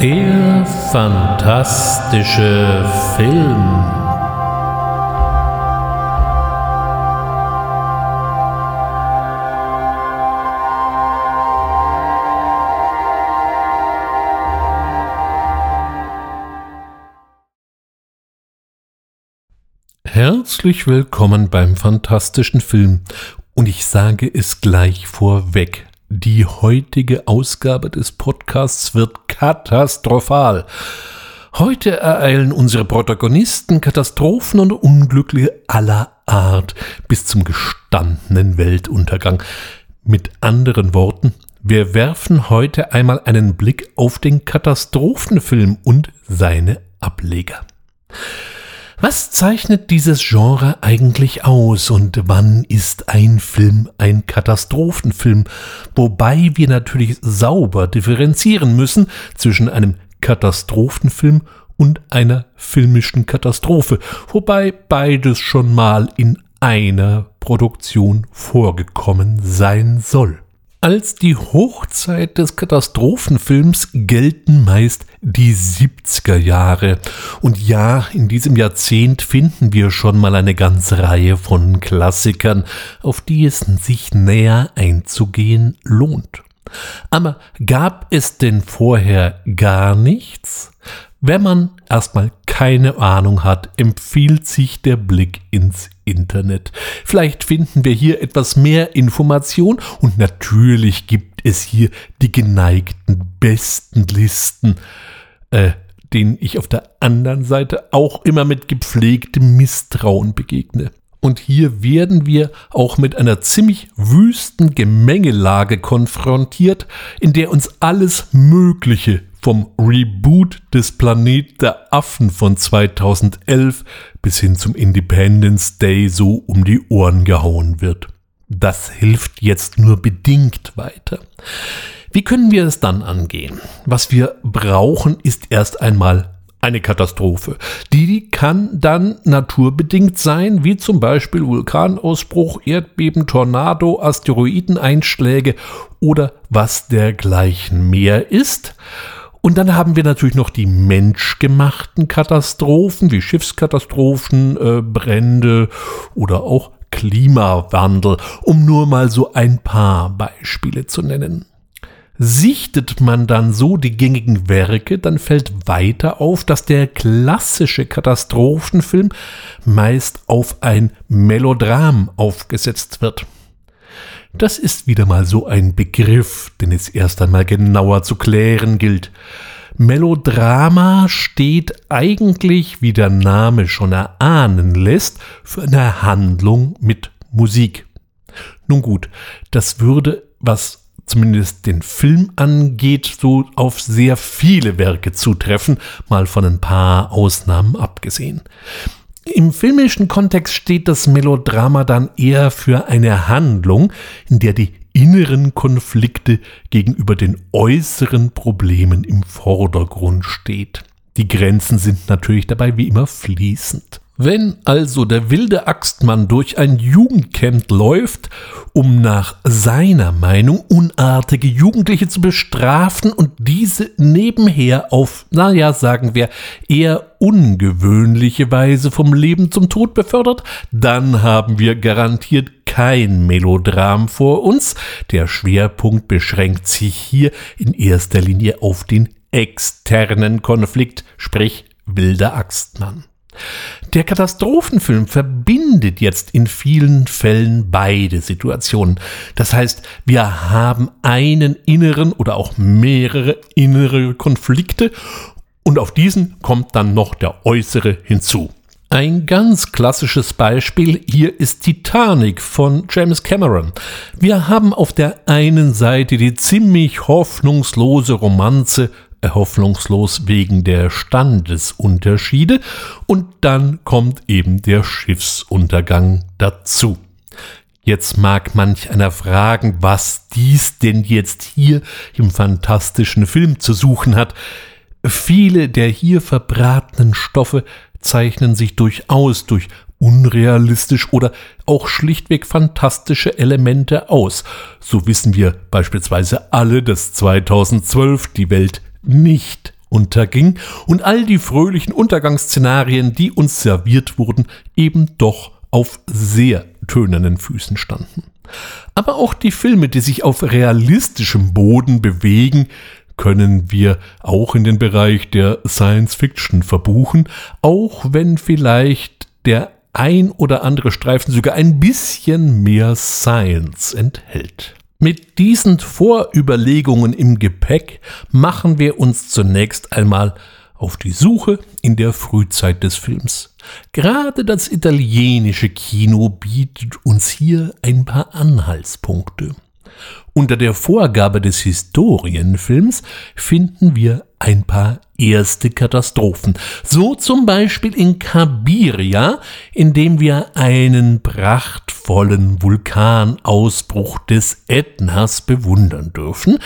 Der fantastische Film. Herzlich willkommen beim fantastischen Film. Und ich sage es gleich vorweg. Die heutige Ausgabe des Podcasts wird katastrophal. Heute ereilen unsere Protagonisten Katastrophen und Unglückliche aller Art bis zum gestandenen Weltuntergang. Mit anderen Worten, wir werfen heute einmal einen Blick auf den Katastrophenfilm und seine Ableger. Was zeichnet dieses Genre eigentlich aus und wann ist ein Film ein Katastrophenfilm? Wobei wir natürlich sauber differenzieren müssen zwischen einem Katastrophenfilm und einer filmischen Katastrophe, wobei beides schon mal in einer Produktion vorgekommen sein soll. Als die Hochzeit des Katastrophenfilms gelten meist die 70er Jahre. Und ja, in diesem Jahrzehnt finden wir schon mal eine ganze Reihe von Klassikern, auf die es sich näher einzugehen lohnt. Aber gab es denn vorher gar nichts? Wenn man erstmal keine Ahnung hat, empfiehlt sich der Blick ins Internet. Vielleicht finden wir hier etwas mehr Information und natürlich gibt es hier die geneigten besten Listen, äh, denen ich auf der anderen Seite auch immer mit gepflegtem Misstrauen begegne. Und hier werden wir auch mit einer ziemlich wüsten Gemengelage konfrontiert, in der uns alles Mögliche vom Reboot des Planet der Affen von 2011 bis hin zum Independence Day so um die Ohren gehauen wird. Das hilft jetzt nur bedingt weiter. Wie können wir es dann angehen? Was wir brauchen, ist erst einmal eine Katastrophe. Die kann dann naturbedingt sein, wie zum Beispiel Vulkanausbruch, Erdbeben, Tornado, Asteroideneinschläge oder was dergleichen mehr ist. Und dann haben wir natürlich noch die menschgemachten Katastrophen, wie Schiffskatastrophen, äh, Brände oder auch Klimawandel, um nur mal so ein paar Beispiele zu nennen. Sichtet man dann so die gängigen Werke, dann fällt weiter auf, dass der klassische Katastrophenfilm meist auf ein Melodram aufgesetzt wird. Das ist wieder mal so ein Begriff, den es erst einmal genauer zu klären gilt. Melodrama steht eigentlich, wie der Name schon erahnen lässt, für eine Handlung mit Musik. Nun gut, das würde, was zumindest den Film angeht, so auf sehr viele Werke zutreffen, mal von ein paar Ausnahmen abgesehen. Im filmischen Kontext steht das Melodrama dann eher für eine Handlung, in der die inneren Konflikte gegenüber den äußeren Problemen im Vordergrund steht. Die Grenzen sind natürlich dabei wie immer fließend. Wenn also der wilde Axtmann durch ein Jugendcamp läuft, um nach seiner Meinung unartige Jugendliche zu bestrafen und diese nebenher auf, naja, sagen wir, eher ungewöhnliche Weise vom Leben zum Tod befördert, dann haben wir garantiert kein Melodram vor uns. Der Schwerpunkt beschränkt sich hier in erster Linie auf den externen Konflikt, sprich wilder Axtmann. Der Katastrophenfilm verbindet jetzt in vielen Fällen beide Situationen. Das heißt, wir haben einen inneren oder auch mehrere innere Konflikte und auf diesen kommt dann noch der äußere hinzu. Ein ganz klassisches Beispiel hier ist Titanic von James Cameron. Wir haben auf der einen Seite die ziemlich hoffnungslose Romanze hoffnungslos wegen der Standesunterschiede und dann kommt eben der Schiffsuntergang dazu. Jetzt mag manch einer fragen, was dies denn jetzt hier im fantastischen Film zu suchen hat. Viele der hier verbratenen Stoffe zeichnen sich durchaus durch unrealistisch oder auch schlichtweg fantastische Elemente aus. So wissen wir beispielsweise alle, dass 2012 die Welt nicht unterging und all die fröhlichen Untergangsszenarien, die uns serviert wurden, eben doch auf sehr tönernen Füßen standen. Aber auch die Filme, die sich auf realistischem Boden bewegen, können wir auch in den Bereich der Science Fiction verbuchen, auch wenn vielleicht der ein oder andere Streifen sogar ein bisschen mehr Science enthält. Mit diesen Vorüberlegungen im Gepäck machen wir uns zunächst einmal auf die Suche in der Frühzeit des Films. Gerade das italienische Kino bietet uns hier ein paar Anhaltspunkte. Unter der Vorgabe des Historienfilms finden wir ein paar erste Katastrophen. So zum Beispiel in Kabiria, in dem wir einen prachtvollen Vulkanausbruch des Ätnas bewundern dürfen,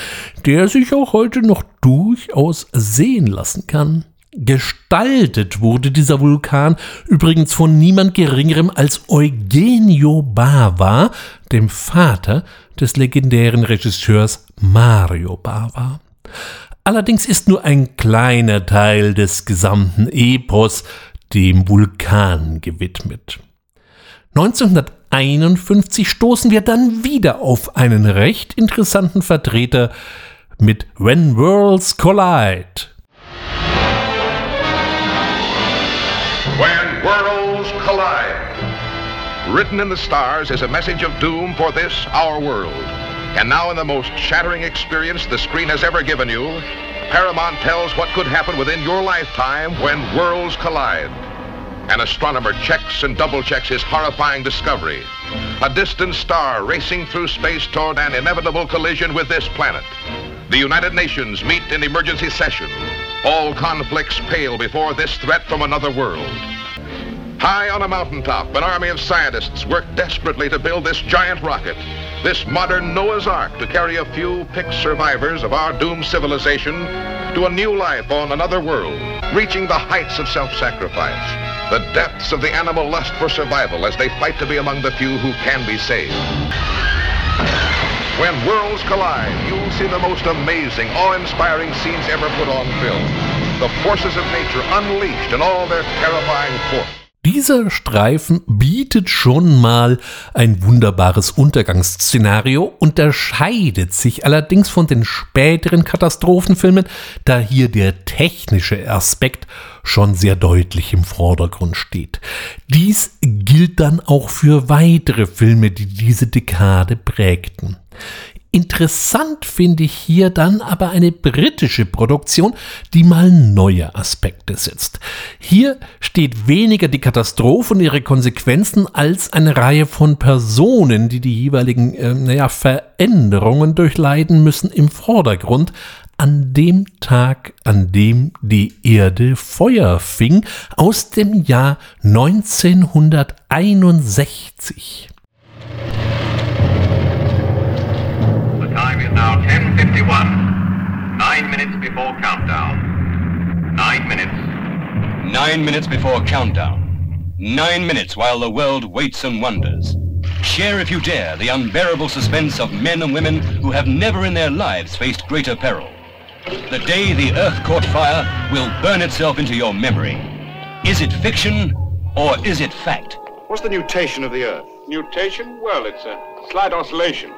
der sich auch heute noch durchaus sehen lassen kann. Gestaltet wurde dieser Vulkan übrigens von niemand Geringerem als Eugenio Bava, dem Vater des legendären Regisseurs Mario Bava. Allerdings ist nur ein kleiner Teil des gesamten Epos dem Vulkan gewidmet. 1951 stoßen wir dann wieder auf einen recht interessanten Vertreter mit When Worlds Collide. When Worlds Collide. Written in the stars is a message of doom for this, our world. And now, in the most shattering experience the screen has ever given you, Paramount tells what could happen within your lifetime when worlds collide. An astronomer checks and double checks his horrifying discovery. A distant star racing through space toward an inevitable collision with this planet. The United Nations meet in emergency session. All conflicts pale before this threat from another world. High on a mountaintop, an army of scientists work desperately to build this giant rocket, this modern Noah's Ark to carry a few picked survivors of our doomed civilization to a new life on another world, reaching the heights of self-sacrifice, the depths of the animal lust for survival as they fight to be among the few who can be saved. When worlds collide, you'll see the most amazing, awe-inspiring scenes ever put on film. The forces of nature unleashed in all their terrifying force. Dieser Streifen bietet schon mal ein wunderbares Untergangsszenario, unterscheidet sich allerdings von den späteren Katastrophenfilmen, da hier der technische Aspekt schon sehr deutlich im Vordergrund steht. Dies gilt dann auch für weitere Filme, die diese Dekade prägten. Interessant finde ich hier dann aber eine britische Produktion, die mal neue Aspekte setzt. Hier steht weniger die Katastrophe und ihre Konsequenzen als eine Reihe von Personen, die die jeweiligen äh, naja, Veränderungen durchleiden müssen im Vordergrund, an dem Tag, an dem die Erde Feuer fing, aus dem Jahr 1961. Now 10.51. Nine minutes before countdown. Nine minutes. Nine minutes before countdown. Nine minutes while the world waits and wonders. Share, if you dare, the unbearable suspense of men and women who have never in their lives faced greater peril. The day the Earth caught fire will burn itself into your memory. Is it fiction or is it fact? What's the nutation of the Earth? Nutation? Well, it's a slight oscillation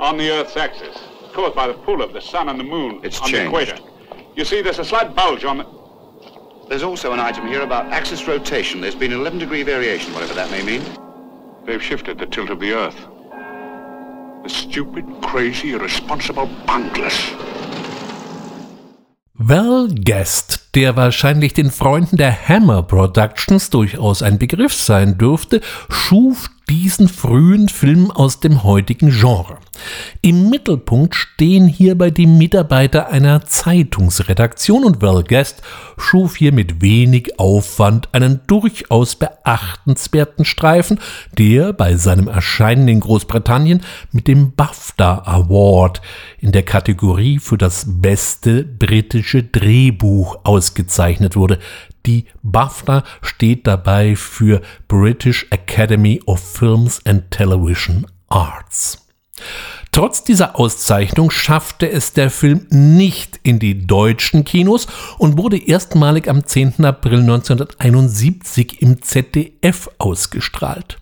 on the Earth's axis, caused by the pull of the sun and the moon It's on changed. the equator. You see, there's a slight bulge on the... There's also an item here about axis rotation. There's been 11 degree variation, whatever that may mean. They've shifted the tilt of the Earth. The stupid, crazy, irresponsible bunglers. Well Guest, der wahrscheinlich den Freunden der Hammer Productions durchaus ein Begriff sein dürfte, schuf diesen frühen Film aus dem heutigen Genre. Im Mittelpunkt stehen hierbei die Mitarbeiter einer Zeitungsredaktion und Val Guest schuf hier mit wenig Aufwand einen durchaus beachtenswerten Streifen, der bei seinem Erscheinen in Großbritannien mit dem BAFTA Award in der Kategorie für das beste britische Drehbuch ausgezeichnet wurde. Die BAFTA steht dabei für British Academy of Films and Television Arts. Trotz dieser Auszeichnung schaffte es der Film nicht in die deutschen Kinos und wurde erstmalig am 10. April 1971 im ZDF ausgestrahlt.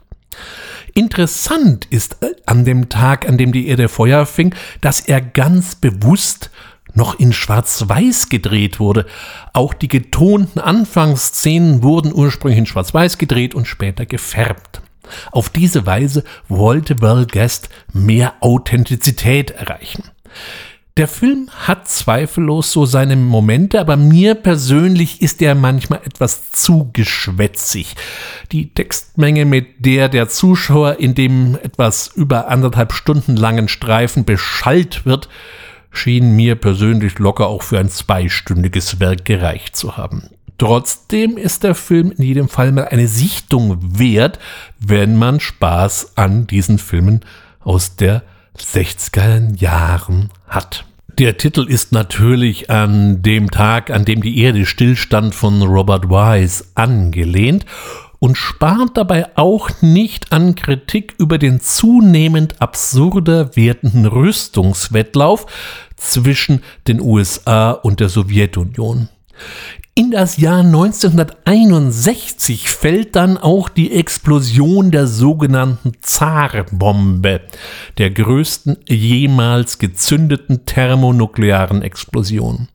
Interessant ist an dem Tag, an dem die Erde Feuer fing, dass er ganz bewusst noch in Schwarz-Weiß gedreht wurde. Auch die getonten Anfangsszenen wurden ursprünglich in Schwarz-Weiß gedreht und später gefärbt. Auf diese Weise wollte Val Guest mehr Authentizität erreichen. Der Film hat zweifellos so seine Momente, aber mir persönlich ist er manchmal etwas zu geschwätzig. Die Textmenge, mit der der Zuschauer in dem etwas über anderthalb Stunden langen Streifen beschallt wird, schien mir persönlich locker auch für ein zweistündiges Werk gereicht zu haben. Trotzdem ist der Film in jedem Fall mal eine Sichtung wert, wenn man Spaß an diesen Filmen aus der 60er Jahren hat. Der Titel ist natürlich an dem Tag, an dem die Erde stillstand von Robert Wise angelehnt und spart dabei auch nicht an Kritik über den zunehmend absurder werdenden Rüstungswettlauf zwischen den USA und der Sowjetunion. In das Jahr 1961 fällt dann auch die Explosion der sogenannten Zar-Bombe, der größten jemals gezündeten thermonuklearen Explosion.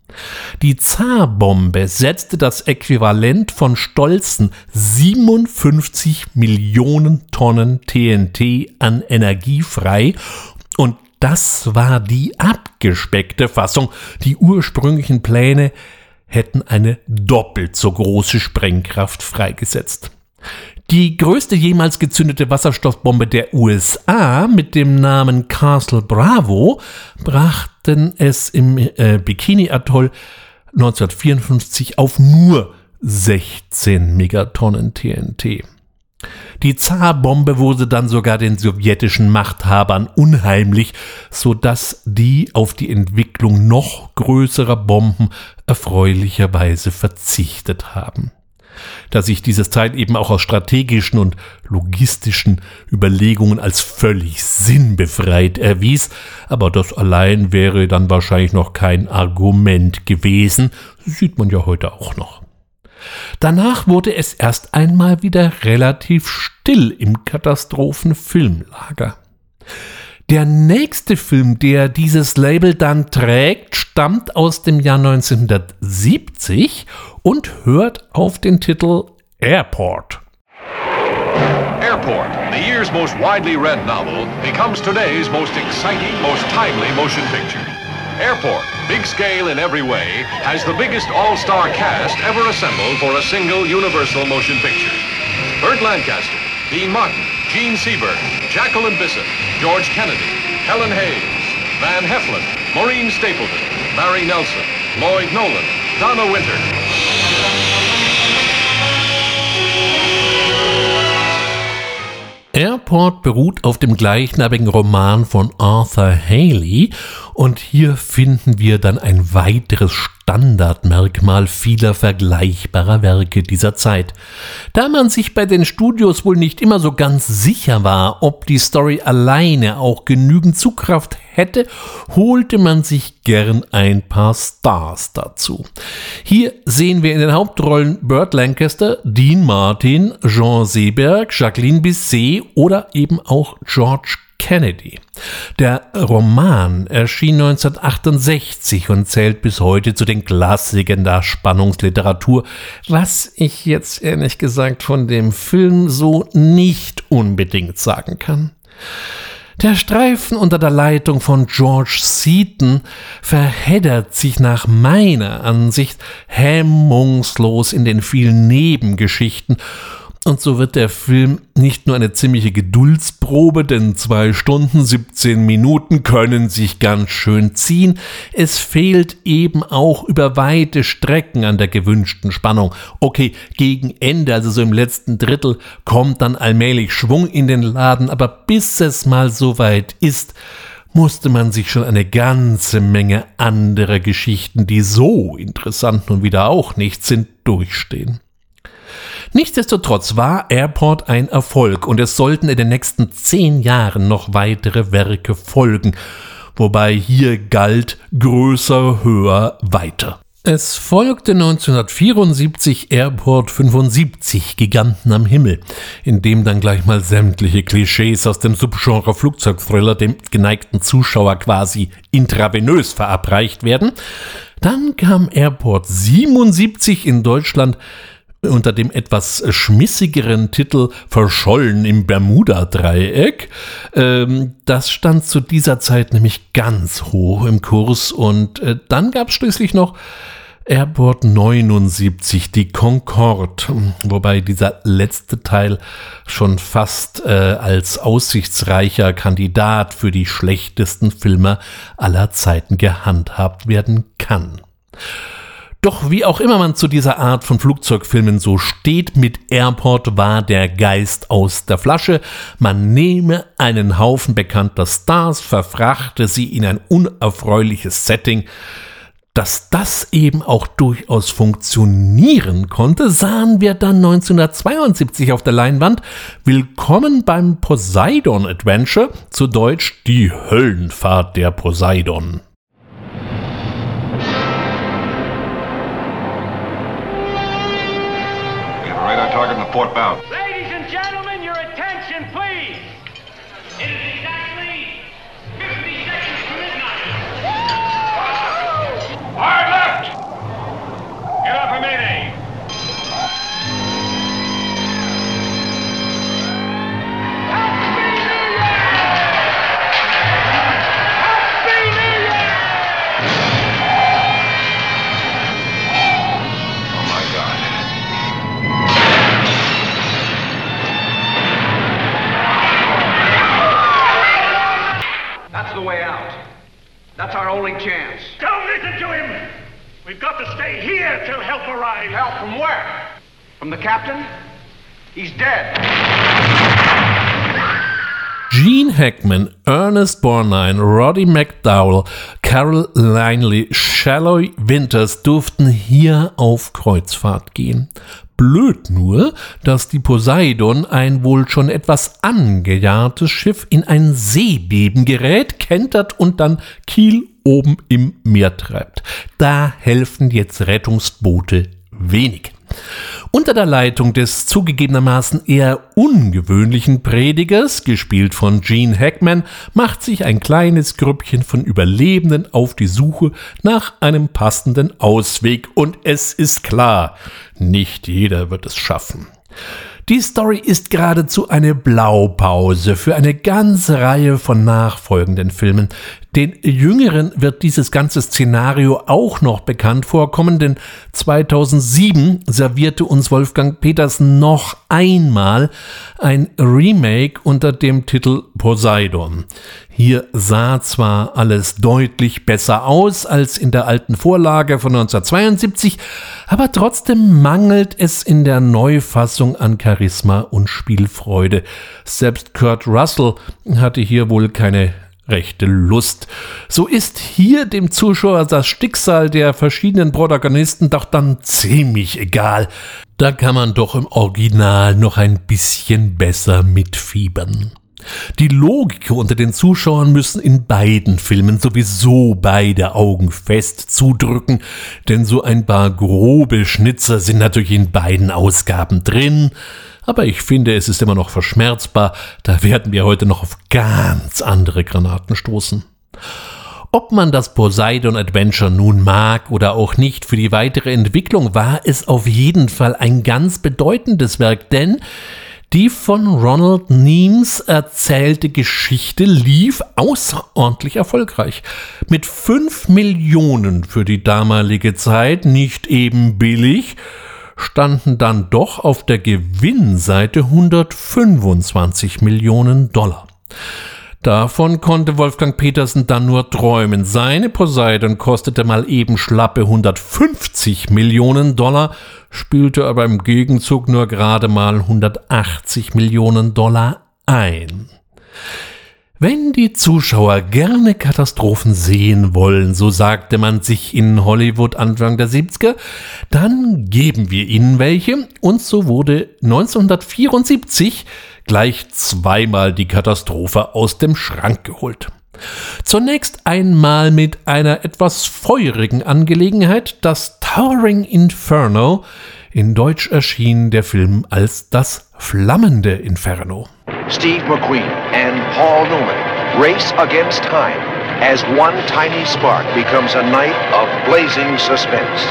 Die Zar-Bombe setzte das Äquivalent von stolzen 57 Millionen Tonnen TNT an Energie frei und das war die abgespeckte Fassung. Die ursprünglichen Pläne hätten eine doppelt so große Sprengkraft freigesetzt. Die größte jemals gezündete Wasserstoffbombe der USA mit dem Namen Castle Bravo brachten es im äh, Bikini-Atoll 1954 auf nur 16 Megatonnen TNT. Die Zarbombe wurde dann sogar den sowjetischen Machthabern unheimlich, so dass die auf die Entwicklung noch größerer Bomben erfreulicherweise verzichtet haben. Da sich diese Zeit eben auch aus strategischen und logistischen Überlegungen als völlig sinnbefreit erwies, aber das allein wäre dann wahrscheinlich noch kein Argument gewesen, sieht man ja heute auch noch. Danach wurde es erst einmal wieder relativ still im Katastrophenfilmlager. Der nächste Film, der dieses Label dann trägt, stammt aus dem Jahr 1970 und hört auf den Titel Airport. Airport, the year's most widely read novel, becomes today's most exciting, most timely motion picture. Airport, big scale in every way, has the biggest all-star cast ever assembled for a single universal motion picture. Burt Lancaster, Dean Martin, Gene Seberg, Jacqueline Bissett, George Kennedy, Helen Hayes, Van Heflin, Maureen Stapleton, Barry Nelson, Lloyd Nolan, Donna Winter. Airport beruht auf dem gleichnamigen Roman von Arthur Haley. Und hier finden wir dann ein weiteres Standardmerkmal vieler vergleichbarer Werke dieser Zeit. Da man sich bei den Studios wohl nicht immer so ganz sicher war, ob die Story alleine auch genügend Zugkraft hätte, holte man sich gern ein paar Stars dazu. Hier sehen wir in den Hauptrollen Burt Lancaster, Dean Martin, Jean Seberg, Jacqueline Bisset oder eben auch George Kennedy. Der Roman erschien 1968 und zählt bis heute zu den Klassikern der Spannungsliteratur, was ich jetzt ehrlich gesagt von dem Film so nicht unbedingt sagen kann. Der Streifen unter der Leitung von George Seaton verheddert sich nach meiner Ansicht hemmungslos in den vielen Nebengeschichten und so wird der Film nicht nur eine ziemliche Geduldsprobe, denn zwei Stunden 17 Minuten können sich ganz schön ziehen, es fehlt eben auch über weite Strecken an der gewünschten Spannung. Okay, gegen Ende, also so im letzten Drittel, kommt dann allmählich Schwung in den Laden, aber bis es mal so weit ist, musste man sich schon eine ganze Menge anderer Geschichten, die so interessant nun wieder auch nicht sind, durchstehen. Nichtsdestotrotz war Airport ein Erfolg und es sollten in den nächsten zehn Jahren noch weitere Werke folgen, wobei hier galt größer, höher, weiter. Es folgte 1974 Airport 75 Giganten am Himmel, in dem dann gleich mal sämtliche Klischees aus dem Subgenre Flugzeugthriller dem geneigten Zuschauer quasi intravenös verabreicht werden. Dann kam Airport 77 in Deutschland unter dem etwas schmissigeren Titel Verschollen im Bermuda-Dreieck. Ähm, das stand zu dieser Zeit nämlich ganz hoch im Kurs und äh, dann gab es schließlich noch Airport 79, die Concorde, wobei dieser letzte Teil schon fast äh, als aussichtsreicher Kandidat für die schlechtesten Filme aller Zeiten gehandhabt werden kann. Doch wie auch immer man zu dieser Art von Flugzeugfilmen so steht, mit Airport war der Geist aus der Flasche. Man nehme einen Haufen bekannter Stars, verfrachte sie in ein unerfreuliches Setting, dass das eben auch durchaus funktionieren konnte, sahen wir dann 1972 auf der Leinwand. Willkommen beim Poseidon Adventure, zu Deutsch die Höllenfahrt der Poseidon. port bound. Ernest Borgnine, Roddy McDowell, Carol Linley, Shalloy Winters durften hier auf Kreuzfahrt gehen. Blöd nur, dass die Poseidon, ein wohl schon etwas angejahrtes Schiff, in ein Seebeben gerät, kentert und dann Kiel oben im Meer treibt. Da helfen jetzt Rettungsboote wenig. Unter der Leitung des zugegebenermaßen eher ungewöhnlichen Predigers, gespielt von Gene Hackman, macht sich ein kleines Grüppchen von Überlebenden auf die Suche nach einem passenden Ausweg. Und es ist klar, nicht jeder wird es schaffen. Die Story ist geradezu eine Blaupause für eine ganze Reihe von nachfolgenden Filmen. Den Jüngeren wird dieses ganze Szenario auch noch bekannt vorkommen, denn 2007 servierte uns Wolfgang Petersen noch einmal ein Remake unter dem Titel Poseidon. Hier sah zwar alles deutlich besser aus als in der alten Vorlage von 1972, aber trotzdem mangelt es in der Neufassung an Charisma und Spielfreude. Selbst Kurt Russell hatte hier wohl keine rechte Lust. So ist hier dem Zuschauer das Schicksal der verschiedenen Protagonisten doch dann ziemlich egal. Da kann man doch im Original noch ein bisschen besser mitfiebern. Die Logik unter den Zuschauern müssen in beiden Filmen sowieso beide Augen fest zudrücken, denn so ein paar grobe Schnitzer sind natürlich in beiden Ausgaben drin, aber ich finde, es ist immer noch verschmerzbar, da werden wir heute noch auf ganz andere Granaten stoßen. Ob man das Poseidon Adventure nun mag oder auch nicht, für die weitere Entwicklung war es auf jeden Fall ein ganz bedeutendes Werk, denn die von Ronald Neames erzählte Geschichte lief außerordentlich erfolgreich. Mit 5 Millionen für die damalige Zeit, nicht eben billig, standen dann doch auf der Gewinnseite 125 Millionen Dollar. Davon konnte Wolfgang Petersen dann nur träumen. Seine Poseidon kostete mal eben schlappe 150 Millionen Dollar, spielte aber im Gegenzug nur gerade mal 180 Millionen Dollar ein. Wenn die Zuschauer gerne Katastrophen sehen wollen, so sagte man sich in Hollywood Anfang der 70er, dann geben wir ihnen welche und so wurde 1974 gleich zweimal die Katastrophe aus dem Schrank geholt. Zunächst einmal mit einer etwas feurigen Angelegenheit, das Towering Inferno. In Deutsch erschien der Film als das flammende Inferno. Steve McQueen and Paul Newman race against time as one tiny spark becomes a night of blazing suspense.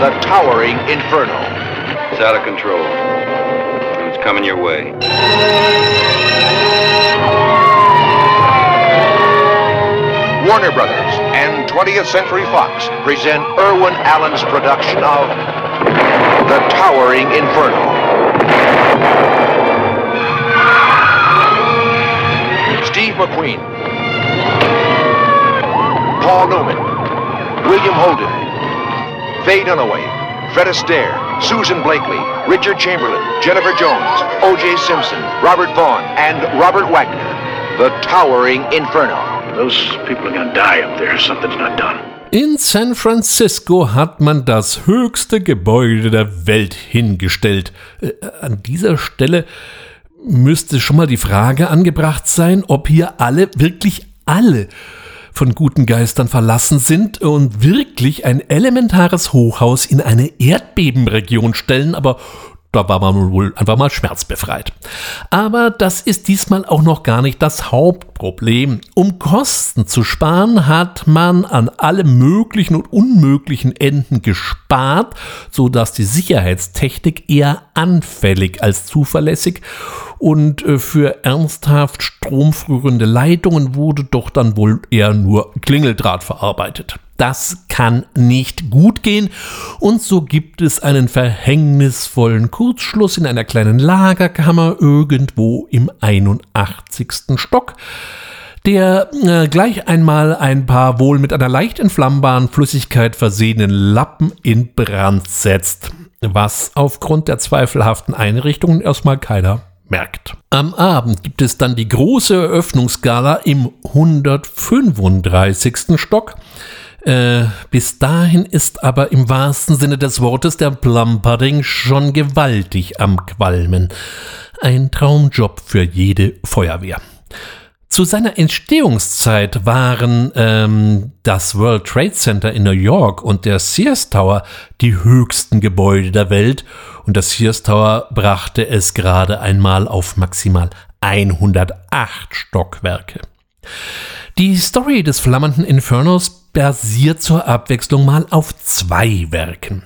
The Towering Inferno. It's out of control. And it's coming your way. Warner Brothers and 20th Century Fox present Irwin Allen's production of The Towering Inferno. Steve McQueen, Paul Newman, William Holden, Faye Dunaway, Fred Astaire, Susan Blakely, Richard Chamberlain, Jennifer Jones, O.J. Simpson, Robert Vaughn, and Robert Wagner. The Towering Inferno. Those people are gonna die up there. Something's not done. In San Francisco hat man das höchste Gebäude der Welt hingestellt. Äh, an dieser Stelle müsste schon mal die Frage angebracht sein, ob hier alle, wirklich alle von guten Geistern verlassen sind und wirklich ein elementares Hochhaus in eine Erdbebenregion stellen, aber da war man wohl einfach mal schmerzbefreit. Aber das ist diesmal auch noch gar nicht das Hauptproblem. Um Kosten zu sparen, hat man an alle möglichen und unmöglichen Enden gespart, so dass die Sicherheitstechnik eher anfällig als zuverlässig und äh, für ernsthaft stromführende Leitungen wurde doch dann wohl eher nur Klingeldraht verarbeitet. Das kann nicht gut gehen. Und so gibt es einen verhängnisvollen Kurzschluss in einer kleinen Lagerkammer irgendwo im 81. Stock der äh, gleich einmal ein paar wohl mit einer leicht entflammbaren Flüssigkeit versehenen Lappen in Brand setzt, was aufgrund der zweifelhaften Einrichtungen erstmal keiner merkt. Am Abend gibt es dann die große Eröffnungsgala im 135. Stock, äh, bis dahin ist aber im wahrsten Sinne des Wortes der Plumpudding schon gewaltig am Qualmen. Ein Traumjob für jede Feuerwehr. Zu seiner Entstehungszeit waren ähm, das World Trade Center in New York und der Sears Tower die höchsten Gebäude der Welt und das Sears Tower brachte es gerade einmal auf maximal 108 Stockwerke. Die Story des flammenden Infernos basiert zur Abwechslung mal auf zwei Werken.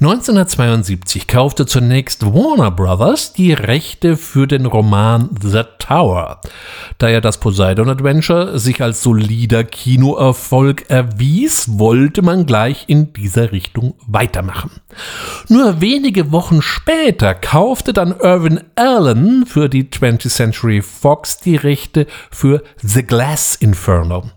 1972 kaufte zunächst Warner Brothers die Rechte für den Roman The Tower. Da ja das Poseidon Adventure sich als solider Kinoerfolg erwies, wollte man gleich in dieser Richtung weitermachen. Nur wenige Wochen später kaufte dann Irvin Allen für die 20th Century Fox die Rechte für The Glass Inferno.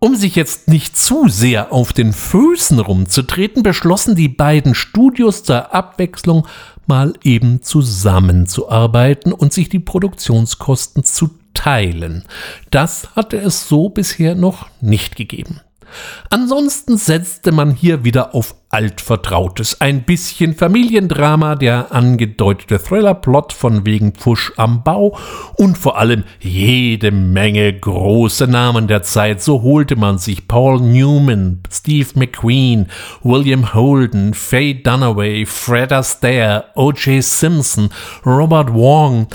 Um sich jetzt nicht zu sehr auf den Füßen rumzutreten, beschlossen die beiden Studios zur Abwechslung mal eben zusammenzuarbeiten und sich die Produktionskosten zu teilen. Das hatte es so bisher noch nicht gegeben. Ansonsten setzte man hier wieder auf altvertrautes, ein bisschen Familiendrama, der angedeutete Thriller-Plot von wegen Pfusch am Bau und vor allem jede Menge große Namen der Zeit. So holte man sich Paul Newman, Steve McQueen, William Holden, Faye Dunaway, Fred Astaire, O.J. Simpson, Robert Wong,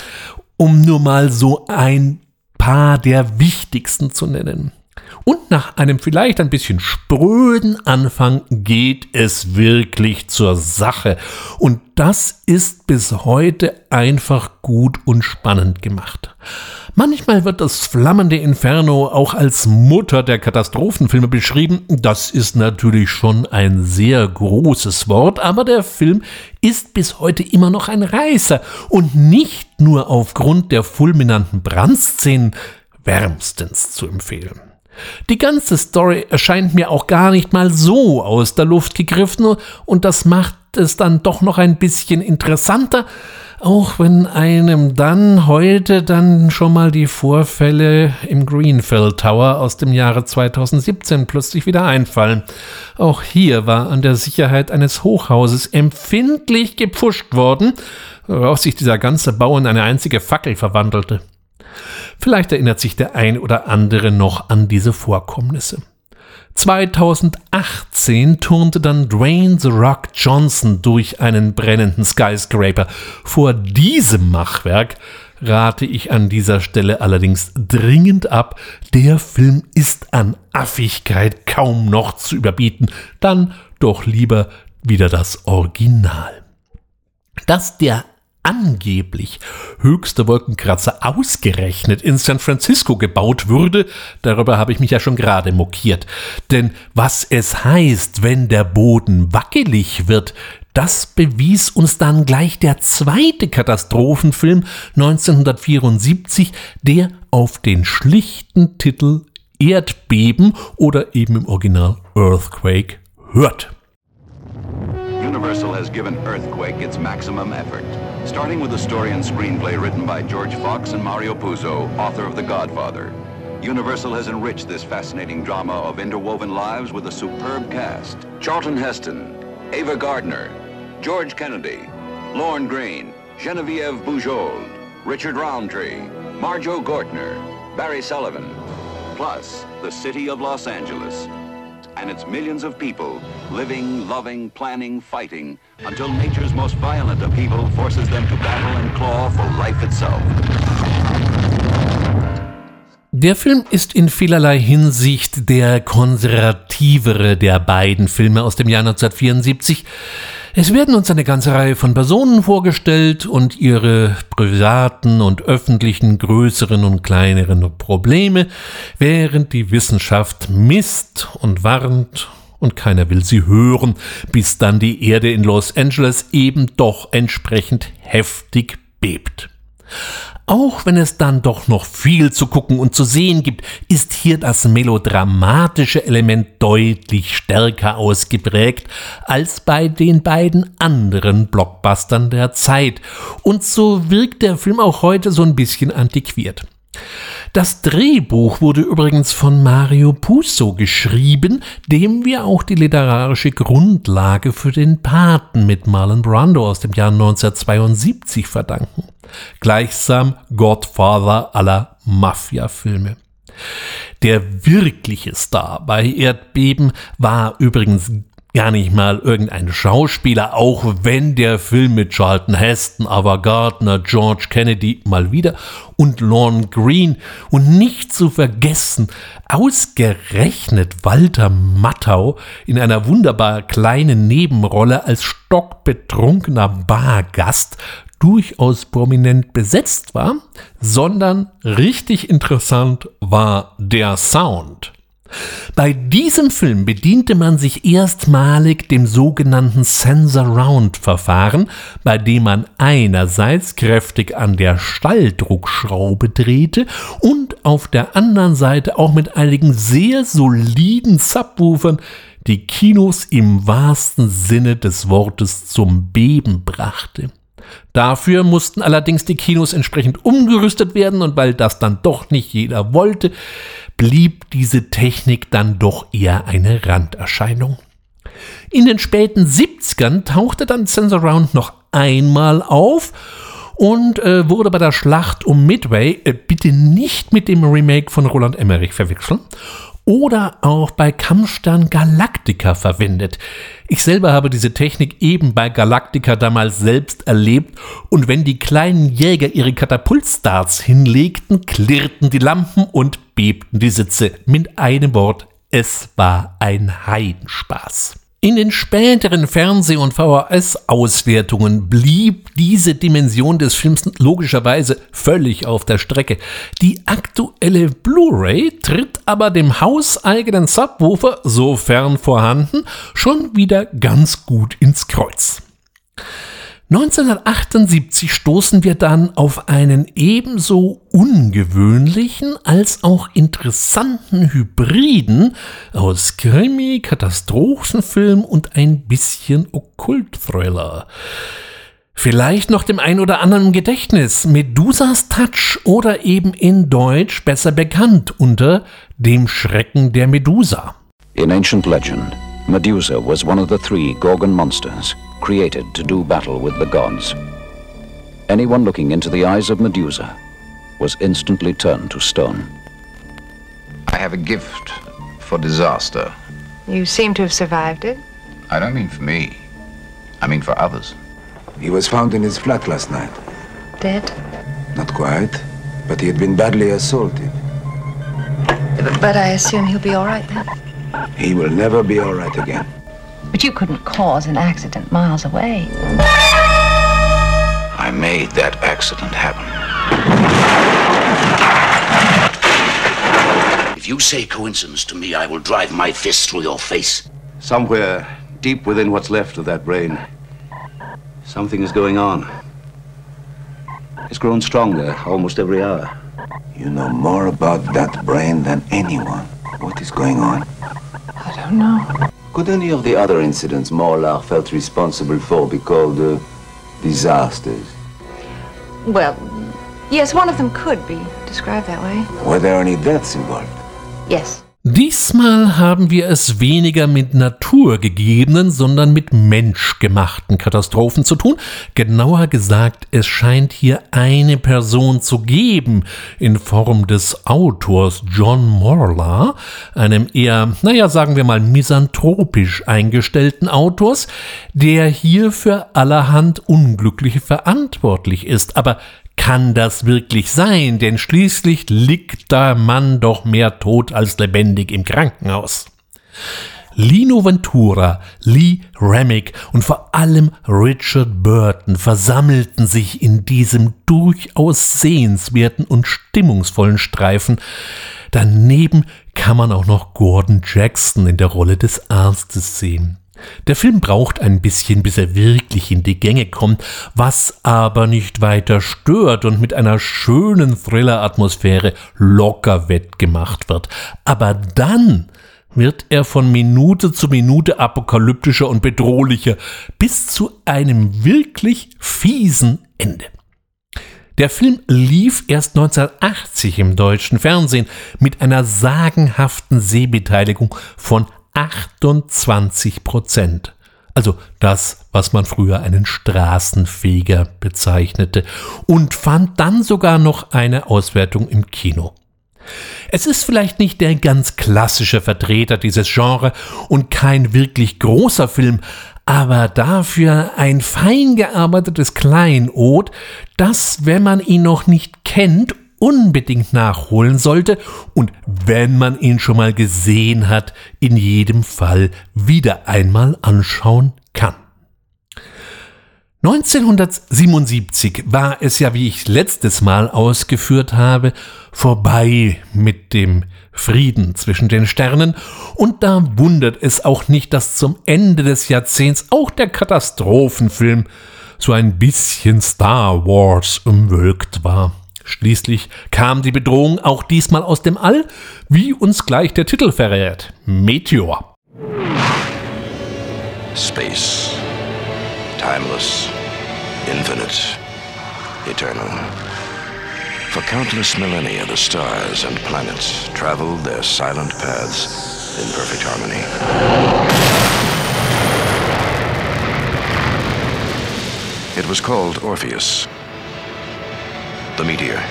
um nur mal so ein paar der wichtigsten zu nennen. Und nach einem vielleicht ein bisschen spröden Anfang geht es wirklich zur Sache. Und das ist bis heute einfach gut und spannend gemacht. Manchmal wird das flammende Inferno auch als Mutter der Katastrophenfilme beschrieben. Das ist natürlich schon ein sehr großes Wort, aber der Film ist bis heute immer noch ein Reißer und nicht nur aufgrund der fulminanten Brandszenen wärmstens zu empfehlen. Die ganze Story erscheint mir auch gar nicht mal so aus der Luft gegriffen und das macht es dann doch noch ein bisschen interessanter. Auch wenn einem dann heute dann schon mal die Vorfälle im Greenfield Tower aus dem Jahre 2017 plötzlich wieder einfallen. Auch hier war an der Sicherheit eines Hochhauses empfindlich gepfuscht worden, woraus sich dieser ganze Bau in eine einzige Fackel verwandelte. Vielleicht erinnert sich der ein oder andere noch an diese Vorkommnisse. 2018 turnte dann Dwayne The Rock Johnson durch einen brennenden Skyscraper. Vor diesem Machwerk rate ich an dieser Stelle allerdings dringend ab. Der Film ist an Affigkeit kaum noch zu überbieten. Dann doch lieber wieder das Original. Dass der angeblich höchste Wolkenkratzer ausgerechnet in San Francisco gebaut würde, darüber habe ich mich ja schon gerade mokiert. Denn was es heißt, wenn der Boden wackelig wird, das bewies uns dann gleich der zweite Katastrophenfilm 1974, der auf den schlichten Titel Erdbeben oder eben im Original Earthquake hört. Universal has given Earthquake its maximum effort. Starting with a story and screenplay written by George Fox and Mario Puzo, author of The Godfather. Universal has enriched this fascinating drama of interwoven lives with a superb cast. Charlton Heston, Ava Gardner, George Kennedy, Lorne Green, Genevieve Bujold, Richard Roundtree, Marjo Gortner, Barry Sullivan, plus the city of Los Angeles, and its millions of people living, loving, planning, fighting until nature's most violent upheaval forces them to battle and claw for life itself. Der Film ist in vielerlei Hinsicht der konservativere der beiden Filme aus dem Jahr 1974. Es werden uns eine ganze Reihe von Personen vorgestellt und ihre privaten und öffentlichen größeren und kleineren Probleme, während die Wissenschaft misst und warnt und keiner will sie hören, bis dann die Erde in Los Angeles eben doch entsprechend heftig bebt. Auch wenn es dann doch noch viel zu gucken und zu sehen gibt, ist hier das melodramatische Element deutlich stärker ausgeprägt als bei den beiden anderen Blockbustern der Zeit. Und so wirkt der Film auch heute so ein bisschen antiquiert. Das Drehbuch wurde übrigens von Mario Puzo geschrieben, dem wir auch die literarische Grundlage für den Paten mit Marlon Brando aus dem Jahr 1972 verdanken gleichsam Godfather aller Mafia-Filme. Der wirkliche Star bei Erdbeben war übrigens gar nicht mal irgendein Schauspieler, auch wenn der Film mit Charlton Heston, aber Gardner, George Kennedy mal wieder und Lorne Green und nicht zu vergessen, ausgerechnet Walter Matthau in einer wunderbar kleinen Nebenrolle als stockbetrunkener Bargast durchaus prominent besetzt war, sondern richtig interessant war der Sound. Bei diesem Film bediente man sich erstmalig dem sogenannten Sensor-Round-Verfahren, bei dem man einerseits kräftig an der Stalldruckschraube drehte und auf der anderen Seite auch mit einigen sehr soliden Subwoofern die Kinos im wahrsten Sinne des Wortes zum Beben brachte. Dafür mussten allerdings die Kinos entsprechend umgerüstet werden und weil das dann doch nicht jeder wollte, blieb diese Technik dann doch eher eine Randerscheinung. In den späten 70ern tauchte dann Sensor Round noch einmal auf und äh, wurde bei der Schlacht um Midway äh, bitte nicht mit dem Remake von Roland Emmerich verwechseln oder auch bei Kampfstern Galactica verwendet. Ich selber habe diese Technik eben bei Galactica damals selbst erlebt und wenn die kleinen Jäger ihre Katapultstarts hinlegten, klirrten die Lampen und bebten die Sitze. Mit einem Wort, es war ein Heidenspaß. In den späteren Fernseh- und VHS-Auswertungen blieb diese Dimension des Films logischerweise völlig auf der Strecke. Die aktuelle Blu-ray tritt aber dem hauseigenen Subwoofer, sofern vorhanden, schon wieder ganz gut ins Kreuz. 1978 stoßen wir dann auf einen ebenso ungewöhnlichen als auch interessanten Hybriden aus Krimi, Katastrophenfilm und ein bisschen Okkult-Thriller. Vielleicht noch dem einen oder anderen im Gedächtnis. Medusas Touch oder eben in Deutsch besser bekannt unter dem Schrecken der Medusa. In ancient legend, Medusa was one of the three Gorgon monsters created to do battle with the gods. Anyone looking into the eyes of Medusa was instantly turned to stone. I have a gift for disaster. You seem to have survived it. I don't mean for me. I mean for others. He was found in his flat last night. Dead? Not quite, but he had been badly assaulted. But I assume he'll be all right then. He will never be all right again. But you couldn't cause an accident miles away. I made that accident happen. If you say coincidence to me, I will drive my fist through your face. Somewhere deep within what's left of that brain, something is going on. It's grown stronger almost every hour. You know more about that brain than anyone. What is going on? I don't know. Could any of the other incidents Morlar felt responsible for be called uh, disasters? Well, yes, one of them could be described that way. Were there any deaths involved? Yes. Diesmal haben wir es weniger mit naturgegebenen, sondern mit menschgemachten Katastrophen zu tun. Genauer gesagt, es scheint hier eine Person zu geben in Form des Autors John Morla, einem eher, naja, sagen wir mal, misanthropisch eingestellten Autors, der hier für allerhand Unglückliche verantwortlich ist. Aber kann das wirklich sein? Denn schließlich liegt der Mann doch mehr tot als lebendig im Krankenhaus. Lino Ventura, Lee Remick und vor allem Richard Burton versammelten sich in diesem durchaus sehenswerten und stimmungsvollen Streifen. Daneben kann man auch noch Gordon Jackson in der Rolle des Arztes sehen. Der Film braucht ein bisschen, bis er wirklich in die Gänge kommt, was aber nicht weiter stört und mit einer schönen Thriller-Atmosphäre locker wettgemacht wird. Aber dann wird er von Minute zu Minute apokalyptischer und bedrohlicher bis zu einem wirklich fiesen Ende. Der Film lief erst 1980 im deutschen Fernsehen mit einer sagenhaften Sehbeteiligung von 28 Prozent. Also das, was man früher einen Straßenfeger bezeichnete und fand dann sogar noch eine Auswertung im Kino. Es ist vielleicht nicht der ganz klassische Vertreter dieses Genre und kein wirklich großer Film, aber dafür ein fein gearbeitetes Kleinod, das, wenn man ihn noch nicht kennt unbedingt nachholen sollte und wenn man ihn schon mal gesehen hat, in jedem Fall wieder einmal anschauen kann. 1977 war es ja, wie ich letztes Mal ausgeführt habe, vorbei mit dem Frieden zwischen den Sternen, und da wundert es auch nicht, dass zum Ende des Jahrzehnts auch der Katastrophenfilm so ein bisschen Star Wars umwölkt war. Schließlich kam die Bedrohung auch diesmal aus dem All, wie uns gleich der Titel verrät. Meteor. Space. Timeless. Infinite. Eternal. For countless millennia, the stars and planets traveled their silent paths in perfect harmony. It was called Orpheus, the meteor.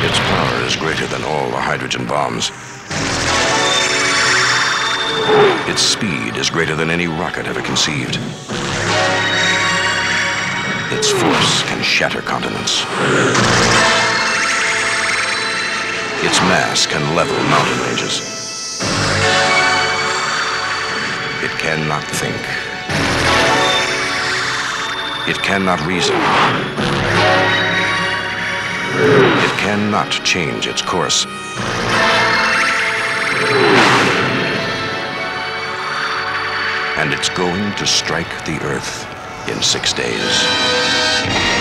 Its power is greater than all the hydrogen bombs. Its speed is greater than any rocket ever conceived. Its force can shatter continents. Its mass can level mountain ranges. It cannot think. It cannot reason. It cannot change its course. And it's going to strike the Earth in six days.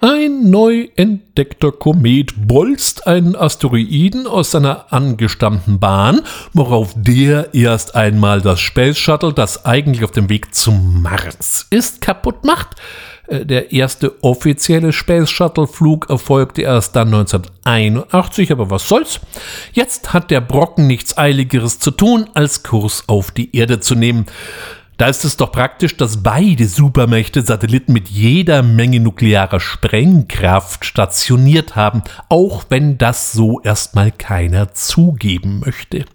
Ein neu entdeckter Komet bolzt einen Asteroiden aus seiner angestammten Bahn, worauf der erst einmal das Space Shuttle, das eigentlich auf dem Weg zum Mars ist, kaputt macht. Äh, der erste offizielle Space Shuttle Flug erfolgte erst dann 1981, aber was soll's? Jetzt hat der Brocken nichts Eiligeres zu tun, als Kurs auf die Erde zu nehmen. Da ist es doch praktisch, dass beide Supermächte Satelliten mit jeder Menge nuklearer Sprengkraft stationiert haben, auch wenn das so erstmal keiner zugeben möchte.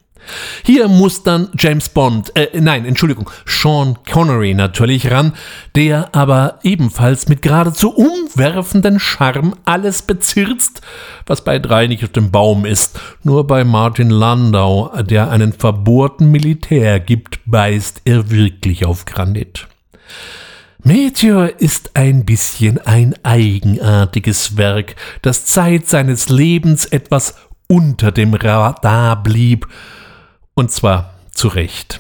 Hier muss dann James Bond, äh, nein, Entschuldigung, Sean Connery natürlich ran, der aber ebenfalls mit geradezu umwerfenden Charme alles bezirzt, was bei drei nicht auf dem Baum ist. Nur bei Martin Landau, der einen verbohrten Militär gibt, beißt er wirklich auf Granit. Meteor ist ein bisschen ein eigenartiges Werk, das Zeit seines Lebens etwas unter dem Radar blieb, und zwar zu Recht.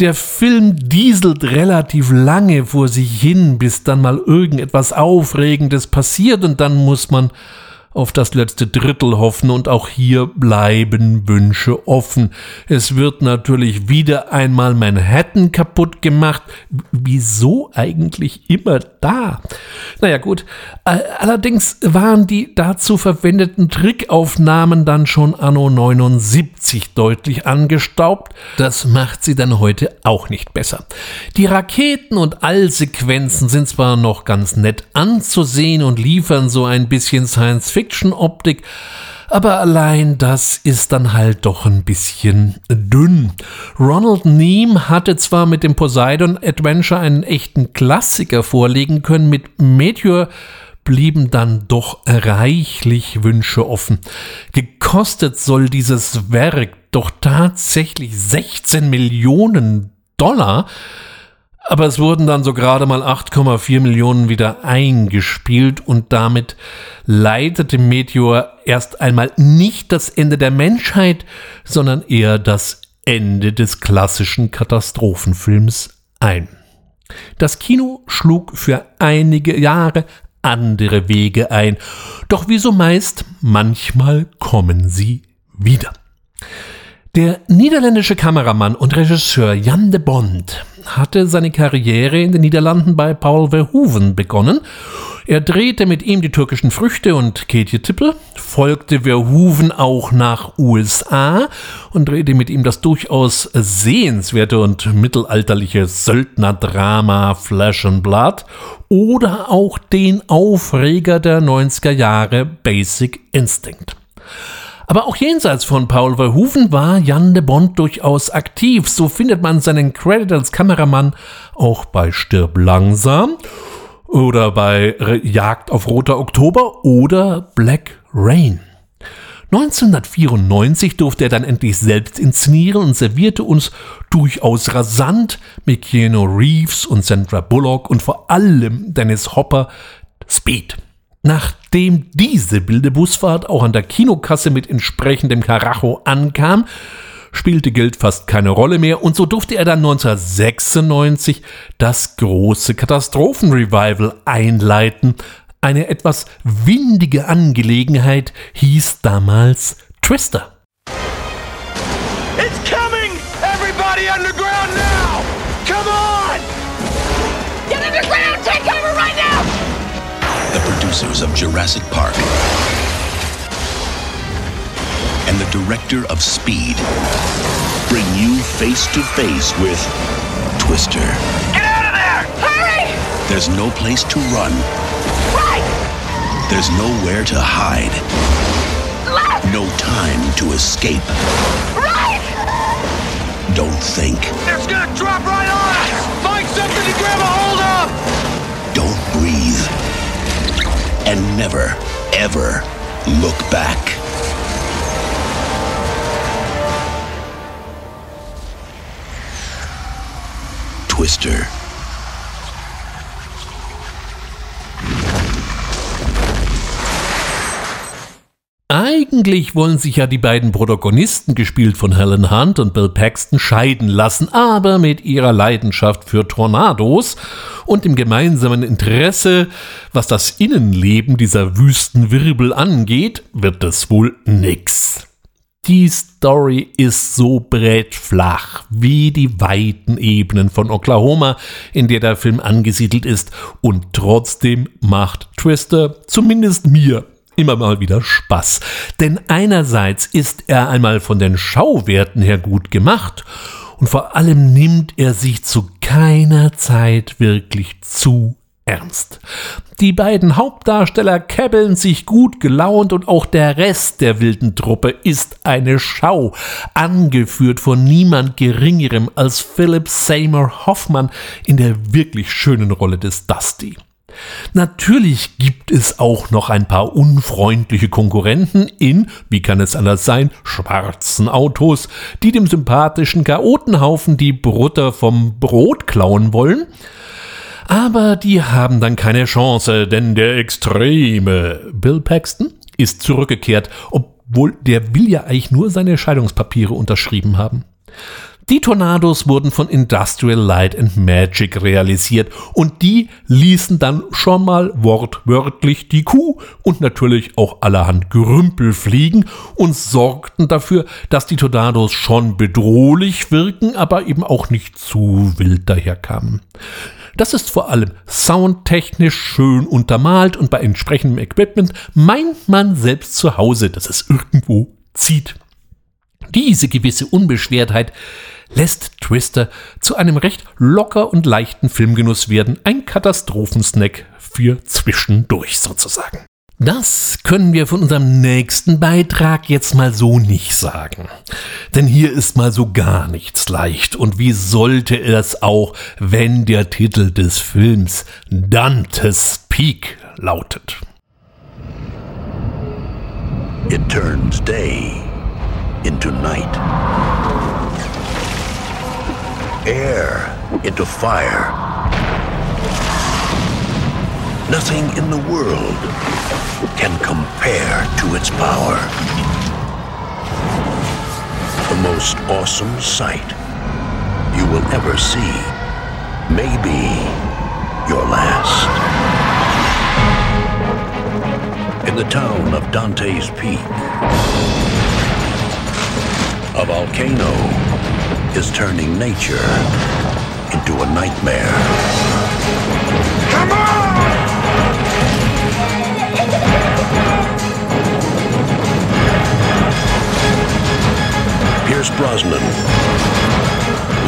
Der Film dieselt relativ lange vor sich hin, bis dann mal irgendetwas Aufregendes passiert und dann muss man auf das letzte Drittel hoffen und auch hier bleiben Wünsche offen. Es wird natürlich wieder einmal Manhattan kaputt gemacht. Wieso eigentlich immer da? Naja gut, allerdings waren die dazu verwendeten Trickaufnahmen dann schon anno 79 deutlich angestaubt. Das macht sie dann heute auch nicht besser. Die Raketen und Allsequenzen sind zwar noch ganz nett anzusehen und liefern so ein bisschen Science Fiction, Fiction-Optik, aber allein das ist dann halt doch ein bisschen dünn. Ronald Neame hatte zwar mit dem Poseidon Adventure einen echten Klassiker vorlegen können, mit Meteor blieben dann doch reichlich Wünsche offen. Gekostet soll dieses Werk doch tatsächlich 16 Millionen Dollar. Aber es wurden dann so gerade mal 8,4 Millionen wieder eingespielt und damit leitete Meteor erst einmal nicht das Ende der Menschheit, sondern eher das Ende des klassischen Katastrophenfilms ein. Das Kino schlug für einige Jahre andere Wege ein, doch wie so meist, manchmal kommen sie wieder. Der niederländische Kameramann und Regisseur Jan de Bond hatte seine Karriere in den Niederlanden bei Paul Verhoeven begonnen. Er drehte mit ihm die türkischen Früchte und Katie Tippel, folgte Verhoeven auch nach USA und drehte mit ihm das durchaus sehenswerte und mittelalterliche Söldnerdrama Flash and Blood oder auch den Aufreger der 90er Jahre Basic Instinct. Aber auch jenseits von Paul Verhoeven war Jan de Bond durchaus aktiv. So findet man seinen Credit als Kameramann auch bei Stirb langsam oder bei Jagd auf Roter Oktober oder Black Rain. 1994 durfte er dann endlich selbst inszenieren und servierte uns durchaus rasant mit Keanu Reeves und Sandra Bullock und vor allem Dennis Hopper Speed. Nachdem diese wilde Busfahrt auch an der Kinokasse mit entsprechendem Karacho ankam, spielte Geld fast keine Rolle mehr und so durfte er dann 1996 das große Katastrophenrevival einleiten. Eine etwas windige Angelegenheit hieß damals Twister. Producers of Jurassic Park and the director of Speed bring you face to face with Twister. Get out of there! Hurry! There's no place to run. Right! There's nowhere to hide. Left! No time to escape. Right! Don't think. It's gonna drop right on us! Find something to grab a hold of! And never, ever look back. Twister. Eigentlich wollen sich ja die beiden Protagonisten, gespielt von Helen Hunt und Bill Paxton, scheiden lassen, aber mit ihrer Leidenschaft für Tornados und dem gemeinsamen Interesse, was das Innenleben dieser Wüstenwirbel angeht, wird es wohl nix. Die Story ist so brettflach wie die weiten Ebenen von Oklahoma, in der der Film angesiedelt ist, und trotzdem macht Twister zumindest mir immer mal wieder Spaß. Denn einerseits ist er einmal von den Schauwerten her gut gemacht und vor allem nimmt er sich zu keiner Zeit wirklich zu ernst. Die beiden Hauptdarsteller käbbeln sich gut gelaunt und auch der Rest der wilden Truppe ist eine Schau, angeführt von niemand Geringerem als Philip Seymour Hoffmann in der wirklich schönen Rolle des Dusty. Natürlich gibt es auch noch ein paar unfreundliche Konkurrenten in, wie kann es anders sein, schwarzen Autos, die dem sympathischen Chaotenhaufen die Brutter vom Brot klauen wollen. Aber die haben dann keine Chance, denn der extreme Bill Paxton ist zurückgekehrt, obwohl der will ja eigentlich nur seine Scheidungspapiere unterschrieben haben. Die Tornados wurden von Industrial Light and Magic realisiert und die ließen dann schon mal wortwörtlich die Kuh und natürlich auch allerhand Gerümpel fliegen und sorgten dafür, dass die Tornados schon bedrohlich wirken, aber eben auch nicht zu wild daherkamen. Das ist vor allem soundtechnisch schön untermalt und bei entsprechendem Equipment meint man selbst zu Hause, dass es irgendwo zieht. Diese gewisse Unbeschwertheit lässt Twister zu einem recht locker und leichten Filmgenuss werden, ein Katastrophensnack für zwischendurch sozusagen. Das können wir von unserem nächsten Beitrag jetzt mal so nicht sagen. Denn hier ist mal so gar nichts leicht. Und wie sollte es auch, wenn der Titel des Films Dantes Peak lautet? It turns day into night. Air into fire. Nothing in the world can compare to its power. The most awesome sight you will ever see may be your last. In the town of Dante's Peak, a volcano is turning nature into a nightmare. Come on! Pierce Brosnan,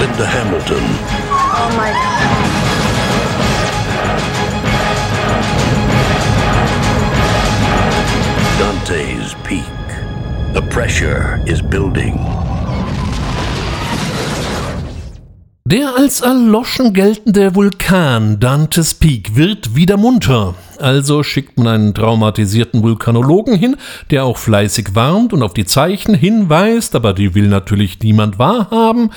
Linda Hamilton. Oh my God. Dante's Peak. The pressure is building. Der als erloschen geltende Vulkan Dantes Peak wird wieder munter. Also schickt man einen traumatisierten Vulkanologen hin, der auch fleißig warnt und auf die Zeichen hinweist, aber die will natürlich niemand wahrhaben.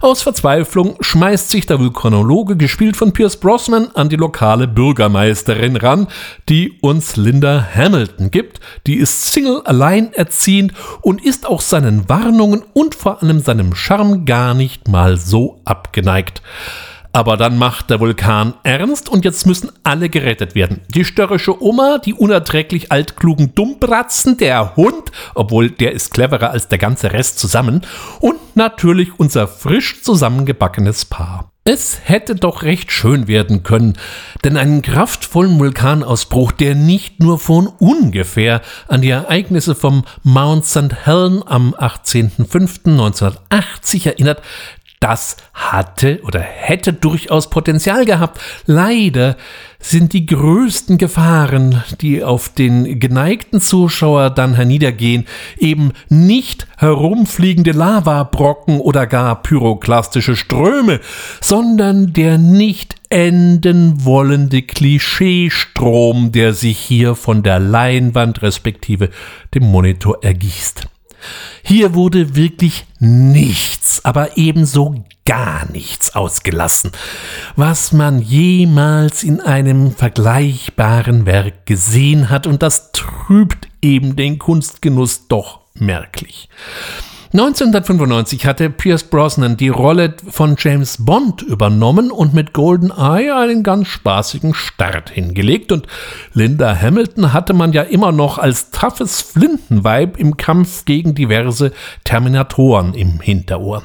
Aus Verzweiflung schmeißt sich der Vulkanologe, gespielt von Pierce Brosnan, an die lokale Bürgermeisterin ran, die uns Linda Hamilton gibt. Die ist Single, alleinerziehend und ist auch seinen Warnungen und vor allem seinem Charme gar nicht mal so abgeneigt. Aber dann macht der Vulkan ernst und jetzt müssen alle gerettet werden. Die störrische Oma, die unerträglich altklugen Dummbratzen, der Hund, obwohl der ist cleverer als der ganze Rest zusammen, und natürlich unser frisch zusammengebackenes Paar. Es hätte doch recht schön werden können, denn einen kraftvollen Vulkanausbruch, der nicht nur von ungefähr an die Ereignisse vom Mount St. Helen am 18.05.1980 erinnert, das hatte oder hätte durchaus Potenzial gehabt. Leider sind die größten Gefahren, die auf den geneigten Zuschauer dann herniedergehen, eben nicht herumfliegende Lavabrocken oder gar pyroklastische Ströme, sondern der nicht enden wollende Klischeestrom, der sich hier von der Leinwand respektive dem Monitor ergießt. Hier wurde wirklich nichts, aber ebenso gar nichts ausgelassen, was man jemals in einem vergleichbaren Werk gesehen hat, und das trübt eben den Kunstgenuss doch merklich. 1995 hatte Pierce Brosnan die Rolle von James Bond übernommen und mit GoldenEye einen ganz spaßigen Start hingelegt. Und Linda Hamilton hatte man ja immer noch als toughes Flintenweib im Kampf gegen diverse Terminatoren im Hinterohr.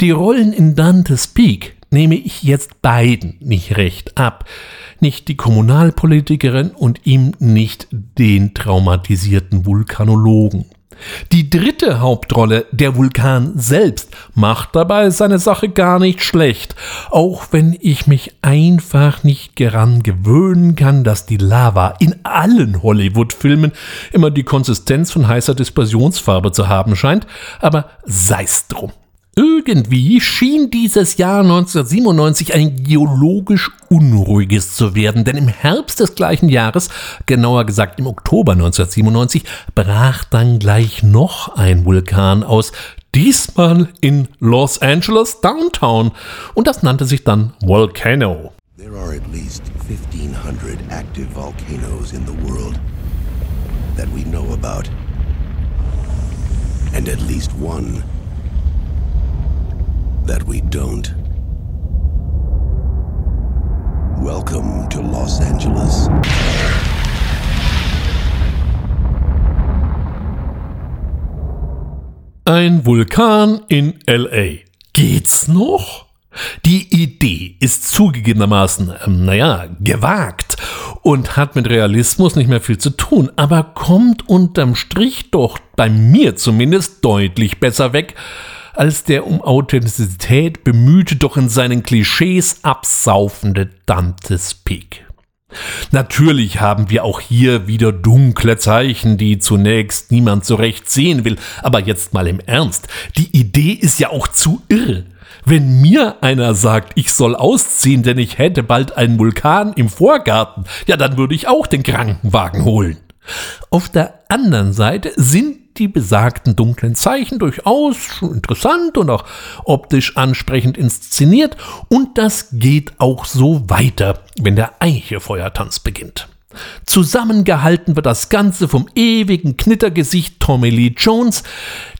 Die Rollen in Dante's Peak nehme ich jetzt beiden nicht recht ab. Nicht die Kommunalpolitikerin und ihm nicht den traumatisierten Vulkanologen. Die dritte Hauptrolle, der Vulkan selbst, macht dabei seine Sache gar nicht schlecht, auch wenn ich mich einfach nicht daran gewöhnen kann, dass die Lava in allen Hollywood-Filmen immer die Konsistenz von heißer Dispersionsfarbe zu haben scheint, aber sei's drum. Irgendwie schien dieses Jahr 1997 ein geologisch unruhiges zu werden, denn im Herbst des gleichen Jahres, genauer gesagt im Oktober 1997, brach dann gleich noch ein Vulkan aus, diesmal in Los Angeles Downtown, und das nannte sich dann Volcano. There are at least 1500 active volcanoes in the world that we know about. And at least one that we don't. Welcome to Los Angeles. Ein Vulkan in LA. Geht's noch? Die Idee ist zugegebenermaßen, ähm, naja, gewagt und hat mit Realismus nicht mehr viel zu tun, aber kommt unterm Strich doch bei mir zumindest deutlich besser weg als der um Authentizität bemühte, doch in seinen Klischees absaufende Dantes Peak. Natürlich haben wir auch hier wieder dunkle Zeichen, die zunächst niemand so recht sehen will, aber jetzt mal im Ernst, die Idee ist ja auch zu irre. Wenn mir einer sagt, ich soll ausziehen, denn ich hätte bald einen Vulkan im Vorgarten, ja, dann würde ich auch den Krankenwagen holen. Auf der anderen Seite sind die besagten dunklen Zeichen durchaus interessant und auch optisch ansprechend inszeniert und das geht auch so weiter, wenn der Eichefeuertanz beginnt. Zusammengehalten wird das Ganze vom ewigen Knittergesicht Tommy Lee Jones,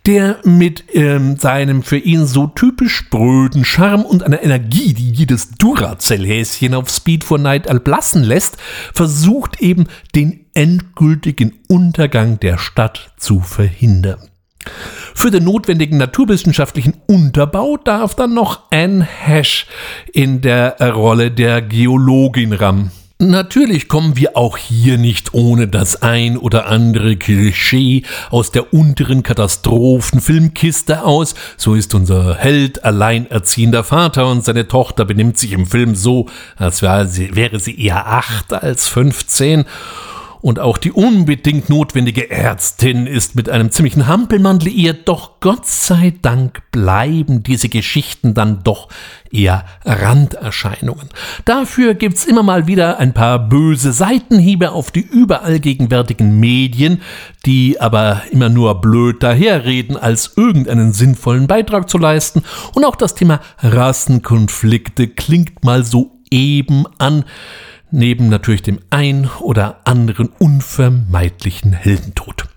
der mit ähm, seinem für ihn so typisch spröden Charme und einer Energie, die jedes Duracell-Häschen auf Speed for Night erblassen lässt, versucht eben den endgültigen Untergang der Stadt zu verhindern. Für den notwendigen naturwissenschaftlichen Unterbau darf dann noch Anne Hash in der Rolle der Geologin ran. Natürlich kommen wir auch hier nicht ohne das ein oder andere Klischee aus der unteren Katastrophenfilmkiste aus. So ist unser Held alleinerziehender Vater und seine Tochter benimmt sich im Film so, als wäre sie eher acht als fünfzehn und auch die unbedingt notwendige Ärztin ist mit einem ziemlichen Hampelmann liiert, doch Gott sei Dank bleiben diese Geschichten dann doch eher Randerscheinungen. Dafür gibt's immer mal wieder ein paar böse Seitenhiebe auf die überall gegenwärtigen Medien, die aber immer nur blöd daherreden, als irgendeinen sinnvollen Beitrag zu leisten. Und auch das Thema Rassenkonflikte klingt mal so eben an neben natürlich dem ein oder anderen unvermeidlichen Heldentod.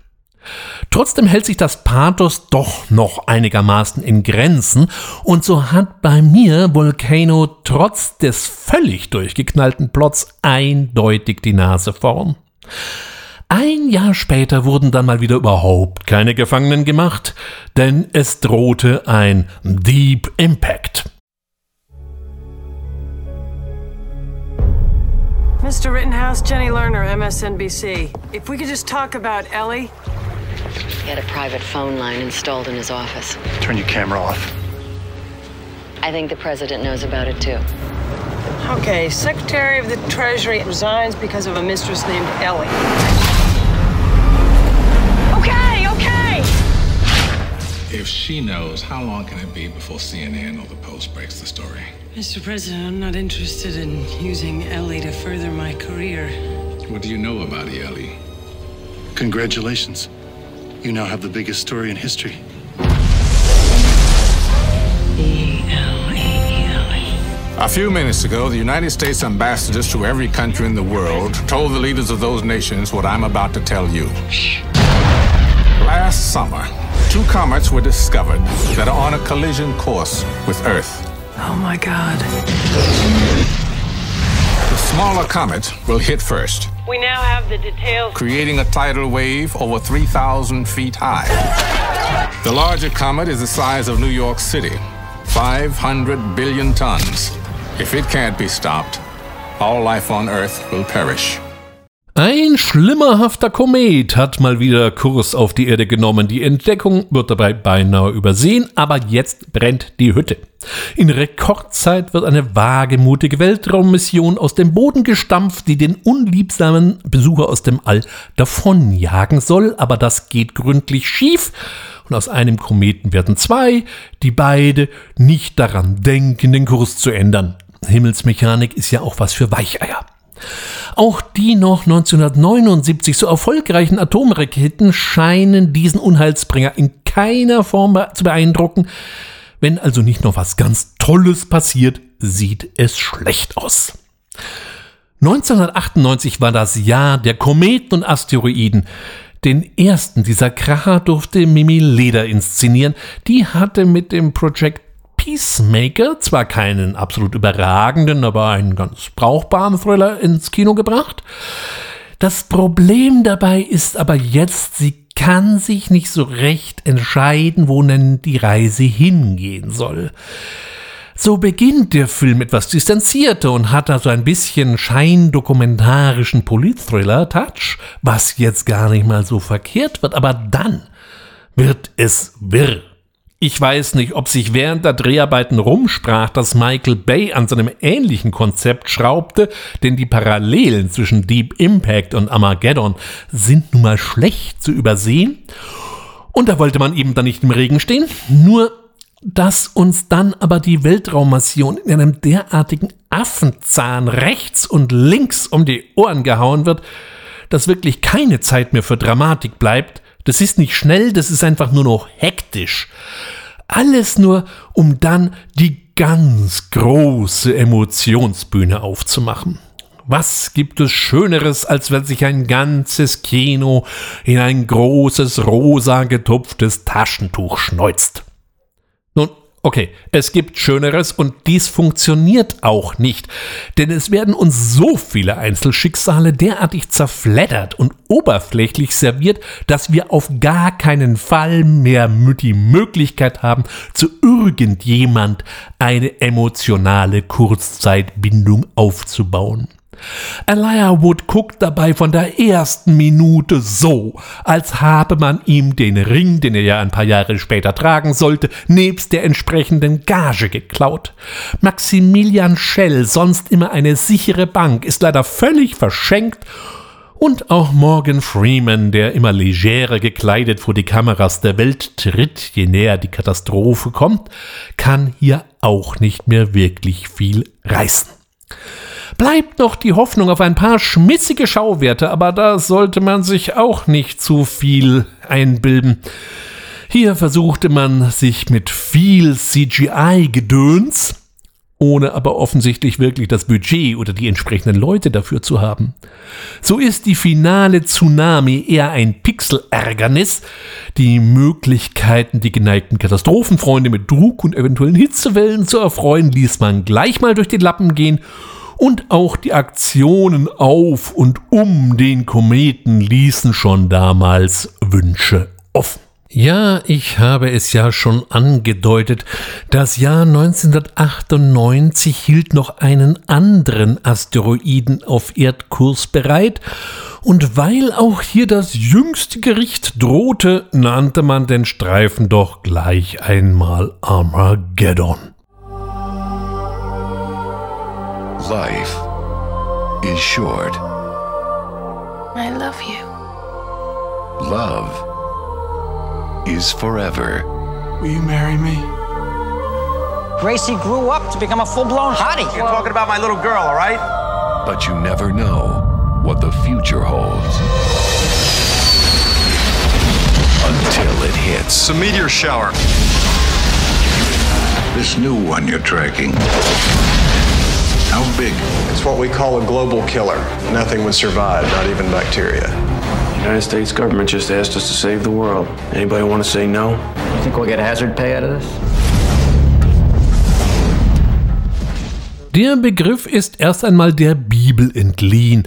Trotzdem hält sich das Pathos doch noch einigermaßen in Grenzen und so hat bei mir Volcano trotz des völlig durchgeknallten Plots eindeutig die Nase vorn. Ein Jahr später wurden dann mal wieder überhaupt keine Gefangenen gemacht, denn es drohte ein Deep Impact. Mr. Rittenhouse, Jenny Lerner, MSNBC. If we could just talk about Ellie. He had a private phone line installed in his office. Turn your camera off. I think the president knows about it too. Okay, Secretary of the Treasury resigns because of a mistress named Ellie. Okay, okay! If she knows, how long can it be before CNN or the Post breaks the story? Mr. President, I'm not interested in using Ellie to further my career. What do you know about Ellie? Congratulations. You now have the biggest story in history. A few minutes ago, the United States ambassadors to every country in the world told the leaders of those nations what I'm about to tell you. Last summer, two comets were discovered that are on a collision course with Earth. Oh my god. The smaller comet will hit first, We now have the details. creating a tidal wave over 3,000 feet high. The larger comet is the size of New York City, 500 billion tons. If it can't be stopped, all life on Earth will perish. Ein schlimmerhafter Komet hat mal wieder Kurs auf die Erde genommen. Die Entdeckung wird dabei beinahe übersehen, aber jetzt brennt die Hütte. In Rekordzeit wird eine wagemutige Weltraummission aus dem Boden gestampft, die den unliebsamen Besucher aus dem All davonjagen soll, aber das geht gründlich schief. Und aus einem Kometen werden zwei, die beide nicht daran denken, den Kurs zu ändern. Himmelsmechanik ist ja auch was für Weicheier. Auch die noch 1979 so erfolgreichen Atomraketen scheinen diesen Unheilsbringer in keiner Form zu beeindrucken. Wenn also nicht noch was ganz Tolles passiert, sieht es schlecht aus. 1998 war das Jahr der Kometen und Asteroiden. Den ersten dieser Kracher durfte Mimi Leder inszenieren. Die hatte mit dem Project Peacemaker zwar keinen absolut überragenden, aber einen ganz brauchbaren Thriller ins Kino gebracht. Das Problem dabei ist aber jetzt, sie kann sich nicht so recht entscheiden, wo denn die Reise hingehen soll. So beginnt der Film etwas distanzierter und hat da so ein bisschen scheindokumentarischen Politthriller-Touch, was jetzt gar nicht mal so verkehrt wird, aber dann wird es wirr. Ich weiß nicht, ob sich während der Dreharbeiten rumsprach, dass Michael Bay an seinem ähnlichen Konzept schraubte, denn die Parallelen zwischen Deep Impact und Armageddon sind nun mal schlecht zu übersehen. Und da wollte man eben dann nicht im Regen stehen. Nur, dass uns dann aber die Weltraummission in einem derartigen Affenzahn rechts und links um die Ohren gehauen wird, dass wirklich keine Zeit mehr für Dramatik bleibt, das ist nicht schnell, das ist einfach nur noch hektisch. Alles nur, um dann die ganz große Emotionsbühne aufzumachen. Was gibt es Schöneres, als wenn sich ein ganzes Kino in ein großes, rosa getupftes Taschentuch schneuzt? Okay, es gibt Schöneres und dies funktioniert auch nicht, denn es werden uns so viele Einzelschicksale derartig zerfleddert und oberflächlich serviert, dass wir auf gar keinen Fall mehr die Möglichkeit haben, zu irgendjemand eine emotionale Kurzzeitbindung aufzubauen. Elijah Wood guckt dabei von der ersten Minute so, als habe man ihm den Ring, den er ja ein paar Jahre später tragen sollte, nebst der entsprechenden Gage geklaut. Maximilian Schell, sonst immer eine sichere Bank, ist leider völlig verschenkt und auch Morgan Freeman, der immer legerer gekleidet vor die Kameras der Welt tritt, je näher die Katastrophe kommt, kann hier auch nicht mehr wirklich viel reißen. Bleibt noch die Hoffnung auf ein paar schmissige Schauwerte, aber da sollte man sich auch nicht zu viel einbilden. Hier versuchte man sich mit viel CGI-Gedöns, ohne aber offensichtlich wirklich das Budget oder die entsprechenden Leute dafür zu haben. So ist die finale Tsunami eher ein Pixel-Ärgernis. Die Möglichkeiten, die geneigten Katastrophenfreunde mit Druck und eventuellen Hitzewellen zu erfreuen, ließ man gleich mal durch die Lappen gehen und auch die Aktionen auf und um den Kometen ließen schon damals Wünsche offen. Ja, ich habe es ja schon angedeutet. Das Jahr 1998 hielt noch einen anderen Asteroiden auf Erdkurs bereit, und weil auch hier das jüngste Gericht drohte, nannte man den Streifen doch gleich einmal Armageddon. Life is short. I love you. Love is forever. Will you marry me? Gracie grew up to become a full-blown hottie. You're talking about my little girl, all right? But you never know what the future holds. Until it hits. It's a meteor shower. This new one you're tracking. How big? It's what we call a global killer. Nothing would survive, not even bacteria. The United States government just asked us to save the world. Anybody want to say no? You think we'll get hazard pay out of this? Der Begriff ist erst einmal der Bibel entliehen.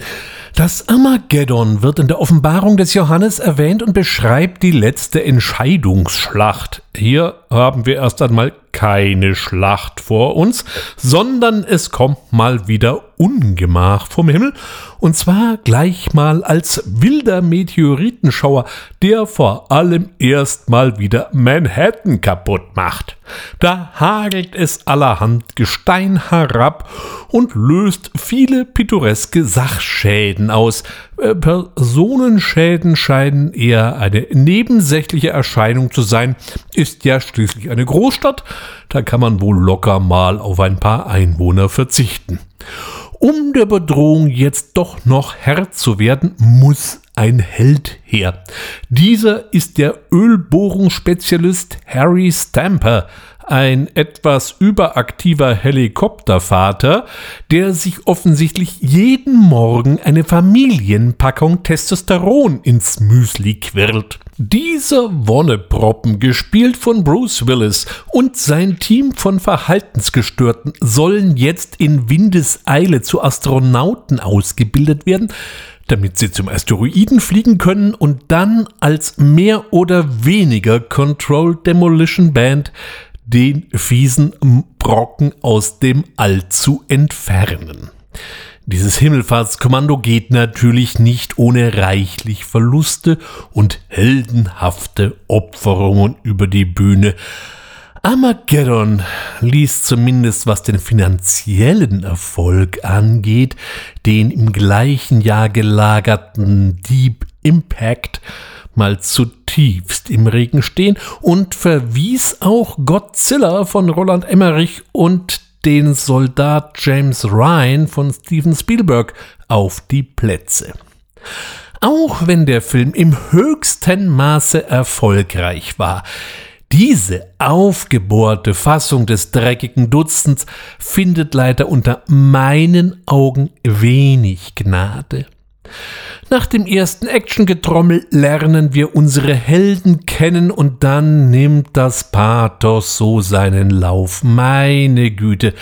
Das Armageddon wird in der Offenbarung des Johannes erwähnt und beschreibt die letzte Entscheidungsschlacht. Hier haben wir erst einmal keine Schlacht vor uns, sondern es kommt mal wieder Ungemach vom Himmel, und zwar gleich mal als wilder Meteoritenschauer, der vor allem erstmal wieder Manhattan kaputt macht. Da hagelt es allerhand Gestein herab und löst viele pittoreske Sachschäden aus. Äh, Personenschäden scheinen eher eine nebensächliche Erscheinung zu sein, ist ja schließlich eine Großstadt, da kann man wohl locker mal auf ein paar Einwohner verzichten. Um der Bedrohung jetzt doch noch Herr zu werden, muss ein Held her. Dieser ist der Ölbohrungsspezialist Harry Stamper, ein etwas überaktiver Helikoptervater, der sich offensichtlich jeden Morgen eine Familienpackung Testosteron ins Müsli quirlt. Dieser Wonneproppen, gespielt von Bruce Willis und sein Team von Verhaltensgestörten, sollen jetzt in Windeseile zu Astronauten ausgebildet werden, damit sie zum Asteroiden fliegen können und dann als mehr oder weniger Controlled Demolition Band den fiesen Brocken aus dem All zu entfernen. Dieses Himmelfahrtskommando geht natürlich nicht ohne reichlich Verluste und heldenhafte Opferungen über die Bühne. Armageddon ließ zumindest was den finanziellen Erfolg angeht, den im gleichen Jahr gelagerten Deep Impact mal zutiefst im Regen stehen und verwies auch Godzilla von Roland Emmerich und den Soldat James Ryan von Steven Spielberg auf die Plätze. Auch wenn der Film im höchsten Maße erfolgreich war, diese aufgebohrte Fassung des dreckigen Dutzends findet leider unter meinen Augen wenig Gnade. Nach dem ersten Actiongetrommel lernen wir unsere Helden kennen und dann nimmt das Pathos so seinen Lauf. Meine Güte,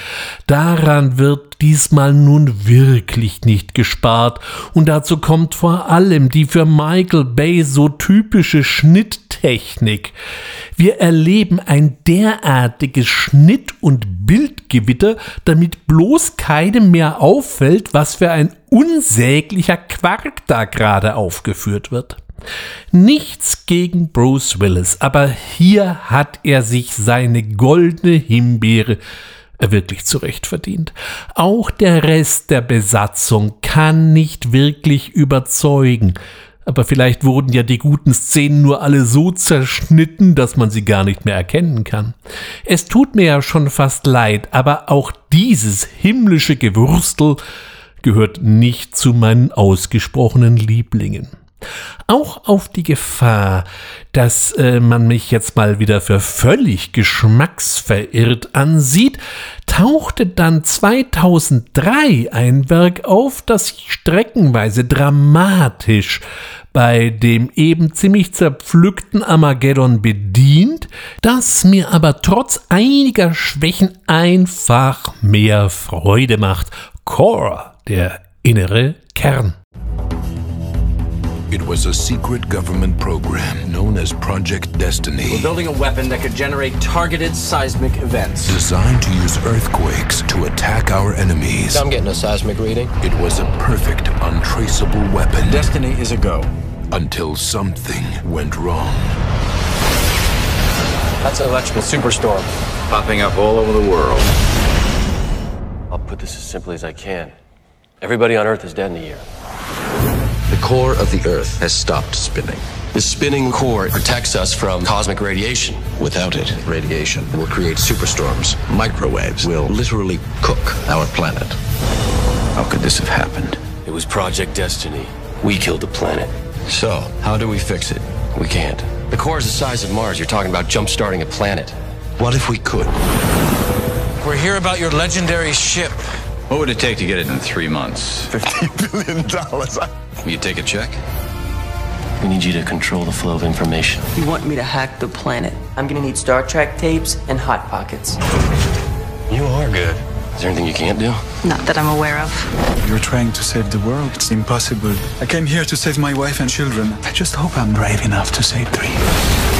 daran wird diesmal nun wirklich nicht gespart und dazu kommt vor allem die für Michael Bay so typische Schnitttechnik. Wir erleben ein derartiges Schnitt- und Bildgewitter, damit bloß keinem mehr auffällt, was für ein unsäglicher Quark da gerade aufgeführt wird. Nichts gegen Bruce Willis, aber hier hat er sich seine goldene Himbeere wirklich zurecht verdient. Auch der Rest der Besatzung kann nicht wirklich überzeugen. Aber vielleicht wurden ja die guten Szenen nur alle so zerschnitten, dass man sie gar nicht mehr erkennen kann. Es tut mir ja schon fast leid, aber auch dieses himmlische Gewürstel gehört nicht zu meinen ausgesprochenen Lieblingen. Auch auf die Gefahr, dass äh, man mich jetzt mal wieder für völlig geschmacksverirrt ansieht, tauchte dann 2003 ein Werk auf, das streckenweise dramatisch bei dem eben ziemlich zerpflückten Armageddon bedient, das mir aber trotz einiger Schwächen einfach mehr Freude macht. Core der innere Kern. It was a secret government program known as Project Destiny. We're building a weapon that could generate targeted seismic events. Designed to use earthquakes to attack our enemies. I'm getting a seismic reading. It was a perfect, untraceable weapon. Destiny is a go. Until something went wrong. That's an electrical superstorm. Popping up all over the world. I'll put this as simply as I can. Everybody on Earth is dead in a year. The core of the Earth has stopped spinning. The spinning core protects us from cosmic radiation. Without it, radiation will create superstorms. Microwaves will literally cook our planet. How could this have happened? It was Project Destiny. We killed the planet. So, how do we fix it? We can't. The core is the size of Mars. You're talking about jump starting a planet. What if we could? We're here about your legendary ship. What would it take to get it in three months? $50 billion. Will you take a check? We need you to control the flow of information. You want me to hack the planet? I'm gonna need Star Trek tapes and Hot Pockets. You are good. Is there anything you can't do? Not that I'm aware of. You're trying to save the world. It's impossible. I came here to save my wife and children. I just hope I'm brave enough to save three.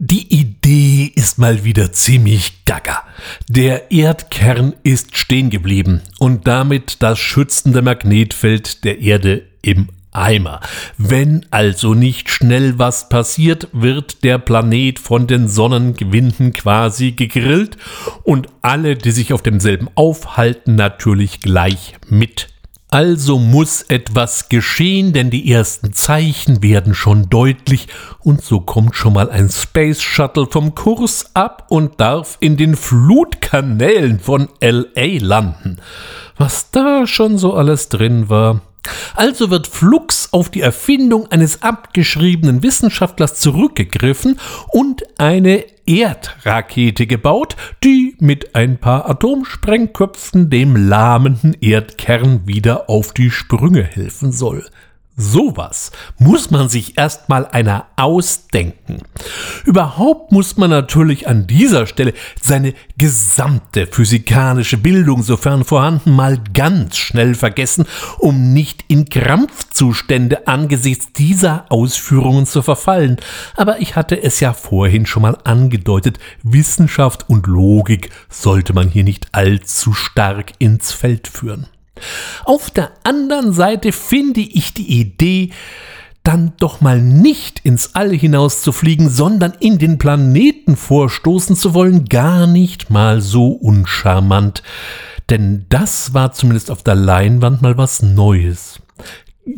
Die Idee ist mal wieder ziemlich gaga. Der Erdkern ist stehen geblieben und damit das schützende Magnetfeld der Erde im Eimer. Wenn also nicht schnell was passiert, wird der Planet von den Sonnengewinden quasi gegrillt und alle, die sich auf demselben aufhalten, natürlich gleich mit. Also muss etwas geschehen, denn die ersten Zeichen werden schon deutlich und so kommt schon mal ein Space Shuttle vom Kurs ab und darf in den Flutkanälen von LA landen. Was da schon so alles drin war, also wird flugs auf die Erfindung eines abgeschriebenen Wissenschaftlers zurückgegriffen und eine Erdrakete gebaut, die mit ein paar Atomsprengköpfen dem lahmenden Erdkern wieder auf die Sprünge helfen soll. Sowas muss man sich erstmal einer ausdenken. Überhaupt muss man natürlich an dieser Stelle seine gesamte physikalische Bildung, sofern vorhanden, mal ganz schnell vergessen, um nicht in Krampfzustände angesichts dieser Ausführungen zu verfallen. Aber ich hatte es ja vorhin schon mal angedeutet, Wissenschaft und Logik sollte man hier nicht allzu stark ins Feld führen. Auf der anderen Seite finde ich die Idee, dann doch mal nicht ins All hinaus zu fliegen, sondern in den Planeten vorstoßen zu wollen, gar nicht mal so uncharmant. Denn das war zumindest auf der Leinwand mal was Neues.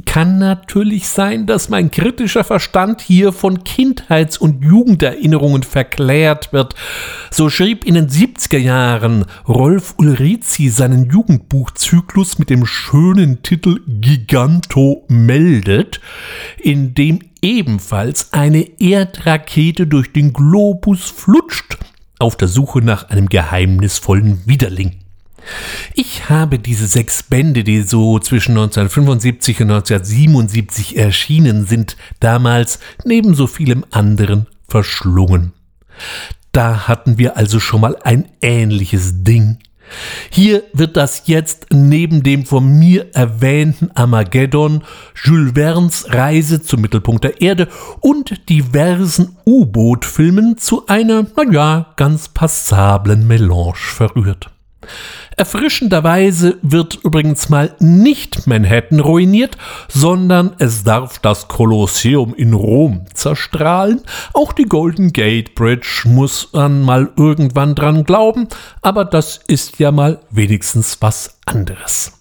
Kann natürlich sein, dass mein kritischer Verstand hier von Kindheits- und Jugenderinnerungen verklärt wird. So schrieb in den 70er Jahren Rolf Ulrizi seinen Jugendbuchzyklus mit dem schönen Titel Giganto meldet, in dem ebenfalls eine Erdrakete durch den Globus flutscht, auf der Suche nach einem geheimnisvollen Widerling. Ich habe diese sechs Bände, die so zwischen 1975 und 1977 erschienen sind, damals neben so vielem anderen verschlungen. Da hatten wir also schon mal ein ähnliches Ding. Hier wird das jetzt neben dem von mir erwähnten Armageddon, Jules Verne's Reise zum Mittelpunkt der Erde und diversen U-Boot-Filmen zu einer, naja, ganz passablen Melange verrührt. Erfrischenderweise wird übrigens mal nicht Manhattan ruiniert, sondern es darf das Kolosseum in Rom zerstrahlen. Auch die Golden Gate Bridge muss man mal irgendwann dran glauben, aber das ist ja mal wenigstens was anderes.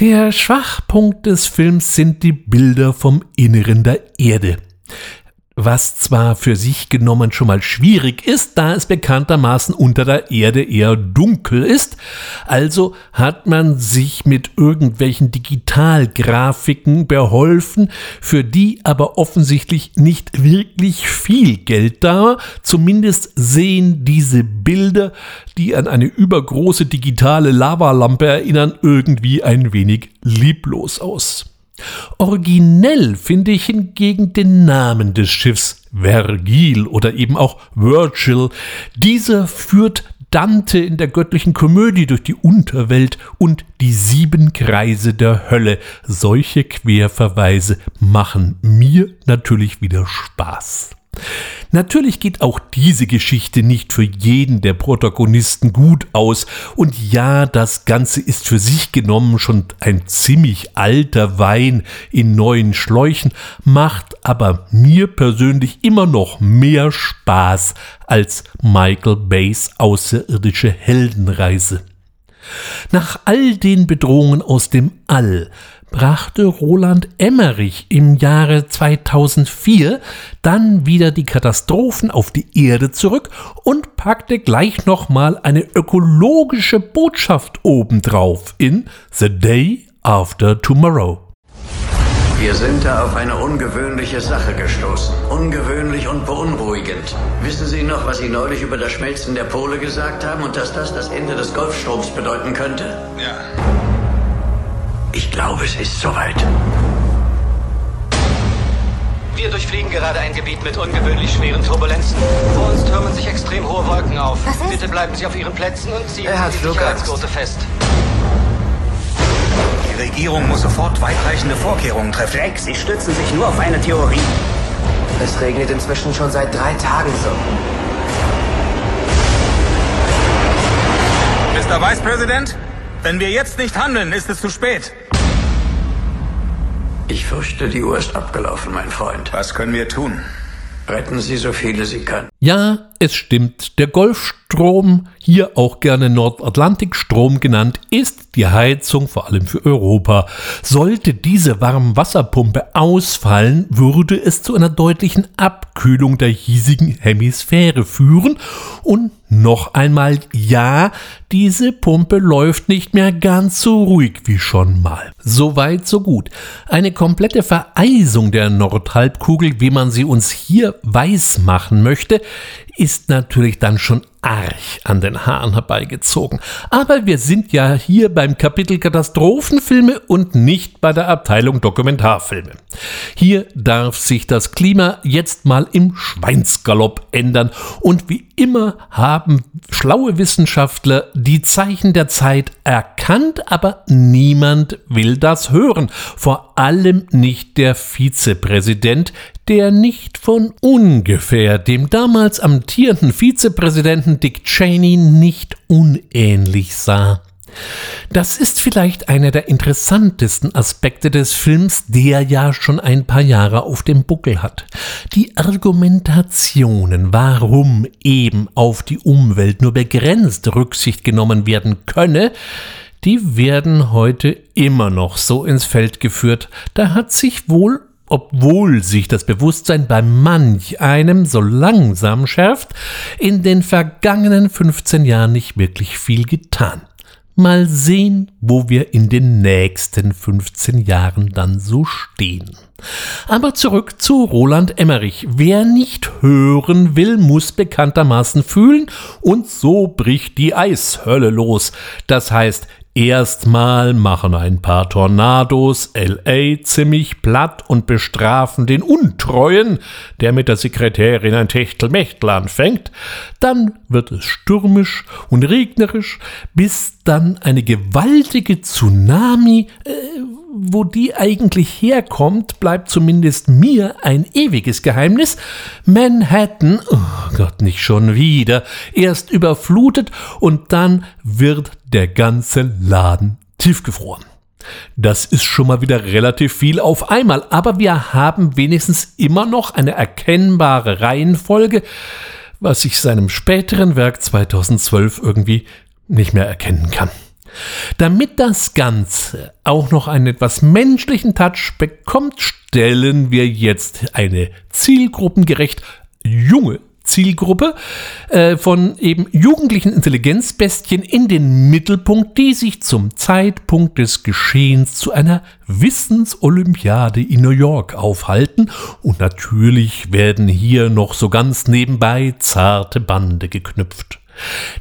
Der Schwachpunkt des Films sind die Bilder vom Inneren der Erde was zwar für sich genommen schon mal schwierig ist, da es bekanntermaßen unter der Erde eher dunkel ist, also hat man sich mit irgendwelchen Digitalgrafiken beholfen, für die aber offensichtlich nicht wirklich viel Geld da, zumindest sehen diese Bilder, die an eine übergroße digitale Lavalampe erinnern, irgendwie ein wenig lieblos aus. Originell finde ich hingegen den Namen des Schiffs Vergil oder eben auch Virgil. Dieser führt Dante in der göttlichen Komödie durch die Unterwelt und die sieben Kreise der Hölle. Solche Querverweise machen mir natürlich wieder Spaß. Natürlich geht auch diese Geschichte nicht für jeden der Protagonisten gut aus. Und ja, das Ganze ist für sich genommen schon ein ziemlich alter Wein in neuen Schläuchen, macht aber mir persönlich immer noch mehr Spaß als Michael Bays außerirdische Heldenreise. Nach all den Bedrohungen aus dem All brachte Roland Emmerich im Jahre 2004 dann wieder die Katastrophen auf die Erde zurück und packte gleich nochmal eine ökologische Botschaft obendrauf in The Day After Tomorrow. Wir sind da auf eine ungewöhnliche Sache gestoßen. Ungewöhnlich und beunruhigend. Wissen Sie noch, was Sie neulich über das Schmelzen der Pole gesagt haben und dass das das Ende des Golfstroms bedeuten könnte? Ja. Ich glaube, es ist soweit. Wir durchfliegen gerade ein Gebiet mit ungewöhnlich schweren Turbulenzen. Vor uns türmen sich extrem hohe Wolken auf. Bitte bleiben Sie auf Ihren Plätzen und ziehen Er hat Sie die. Sicherheitsgurte fest. Die Regierung muss sofort weitreichende Vorkehrungen treffen. Jack, Sie stützen sich nur auf eine Theorie. Es regnet inzwischen schon seit drei Tagen so. Mr. Vice President, wenn wir jetzt nicht handeln, ist es zu spät. Ich fürchte, die Uhr ist abgelaufen, mein Freund. Was können wir tun? Retten Sie so viele Sie können. Ja, es stimmt. Der Golfstrom, hier auch gerne Nordatlantikstrom genannt, ist die Heizung vor allem für Europa. Sollte diese Warmwasserpumpe ausfallen, würde es zu einer deutlichen Abkühlung der hiesigen Hemisphäre führen. Und noch einmal, ja, diese Pumpe läuft nicht mehr ganz so ruhig wie schon mal. Soweit, so gut. Eine komplette Vereisung der Nordhalbkugel, wie man sie uns hier weiß machen möchte, ist natürlich dann schon arg an den Haaren herbeigezogen. Aber wir sind ja hier beim Kapitel Katastrophenfilme und nicht bei der Abteilung Dokumentarfilme. Hier darf sich das Klima jetzt mal im Schweinsgalopp ändern und wie immer haben schlaue Wissenschaftler die Zeichen der Zeit erkannt, aber niemand will das hören. Vor allem nicht der Vizepräsident, der nicht von ungefähr dem damals amtierenden Vizepräsidenten Dick Cheney nicht unähnlich sah. Das ist vielleicht einer der interessantesten Aspekte des Films, der ja schon ein paar Jahre auf dem Buckel hat. Die Argumentationen, warum eben auf die Umwelt nur begrenzt Rücksicht genommen werden könne, die werden heute immer noch so ins Feld geführt. Da hat sich wohl obwohl sich das Bewusstsein bei manch einem so langsam schärft, in den vergangenen 15 Jahren nicht wirklich viel getan. Mal sehen, wo wir in den nächsten 15 Jahren dann so stehen. Aber zurück zu Roland Emmerich. Wer nicht hören will, muss bekanntermaßen fühlen und so bricht die Eishölle los. Das heißt, Erstmal machen ein paar Tornados LA ziemlich platt und bestrafen den Untreuen, der mit der Sekretärin ein Techtelmechtel anfängt. Dann wird es stürmisch und regnerisch, bis dann eine gewaltige Tsunami, äh, wo die eigentlich herkommt, bleibt zumindest mir ein ewiges Geheimnis. Manhattan, oh Gott, nicht schon wieder, erst überflutet und dann wird der ganze Laden tiefgefroren. Das ist schon mal wieder relativ viel auf einmal, aber wir haben wenigstens immer noch eine erkennbare Reihenfolge, was ich seinem späteren Werk 2012 irgendwie nicht mehr erkennen kann. Damit das Ganze auch noch einen etwas menschlichen Touch bekommt, stellen wir jetzt eine zielgruppengerecht junge Zielgruppe äh, von eben jugendlichen Intelligenzbestien in den Mittelpunkt, die sich zum Zeitpunkt des Geschehens zu einer Wissensolympiade in New York aufhalten und natürlich werden hier noch so ganz nebenbei zarte Bande geknüpft.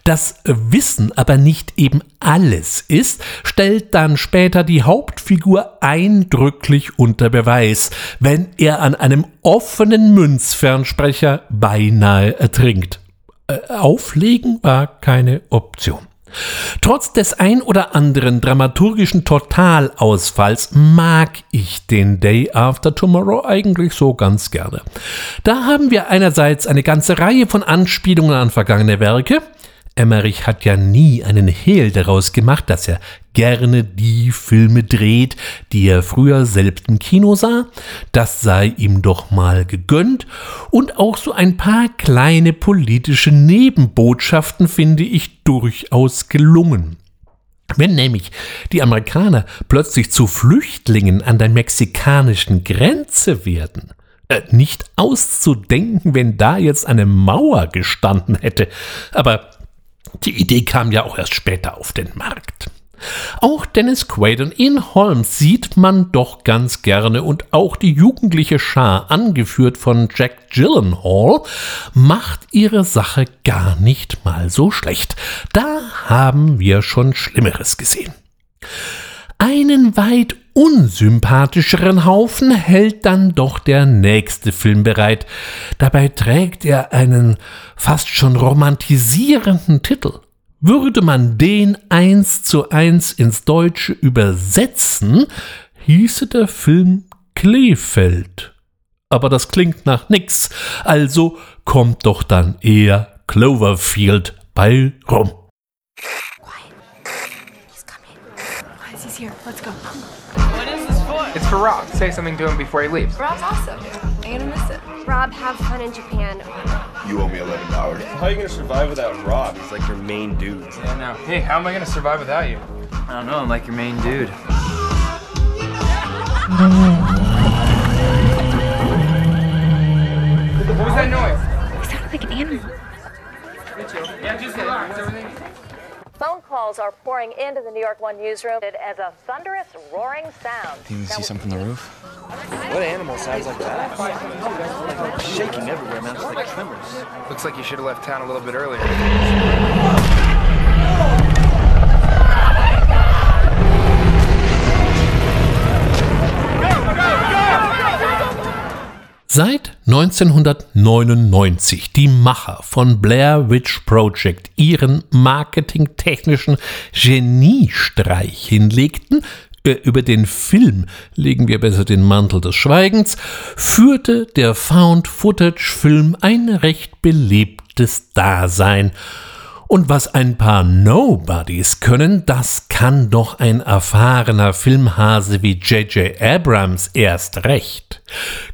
Das Wissen aber nicht eben alles ist, stellt dann später die Hauptfigur eindrücklich unter Beweis, wenn er an einem offenen Münzfernsprecher beinahe ertrinkt. Äh, auflegen war keine Option. Trotz des ein oder anderen dramaturgischen Totalausfalls mag ich den Day After Tomorrow eigentlich so ganz gerne. Da haben wir einerseits eine ganze Reihe von Anspielungen an vergangene Werke, Emmerich hat ja nie einen Hehl daraus gemacht, dass er gerne die Filme dreht, die er früher selbst im Kino sah. Das sei ihm doch mal gegönnt. Und auch so ein paar kleine politische Nebenbotschaften finde ich durchaus gelungen. Wenn nämlich die Amerikaner plötzlich zu Flüchtlingen an der mexikanischen Grenze werden, äh, nicht auszudenken, wenn da jetzt eine Mauer gestanden hätte. Aber die Idee kam ja auch erst später auf den Markt. Auch Dennis Quaid und Ian Holmes sieht man doch ganz gerne und auch die jugendliche Schar, angeführt von Jack Gyllenhaal, macht ihre Sache gar nicht mal so schlecht. Da haben wir schon Schlimmeres gesehen. Einen weit unsympathischeren Haufen hält dann doch der nächste Film bereit. Dabei trägt er einen fast schon romantisierenden Titel. Würde man den eins zu eins ins Deutsche übersetzen, hieße der Film Kleefeld. Aber das klingt nach nix, also kommt doch dann eher Cloverfield bei rum. It's for Rob. Say something to him before he leaves. Rob's awesome. I'm gonna miss it. Rob, have fun in Japan. You owe me eleven dollars. How are you gonna survive without Rob? He's like your main dude. Yeah, no. Hey, how am I gonna survive without you? I don't know, I'm like your main dude. What was that noise? It sounded like an animal. Yeah, just relax. Everything. Phone calls are pouring into the New York One newsroom as a thunderous roaring sound. Think you can see something on the roof? What animal sounds like that? Like shaking everywhere, man. It's like tremors. Looks like you should have left town a little bit earlier. Seit 1999 die Macher von Blair Witch Project ihren marketingtechnischen Geniestreich hinlegten, äh, über den Film legen wir besser den Mantel des Schweigens, führte der Found-Footage-Film ein recht belebtes Dasein. Und was ein paar Nobodies können, das kann doch ein erfahrener Filmhase wie J.J. Abrams erst recht.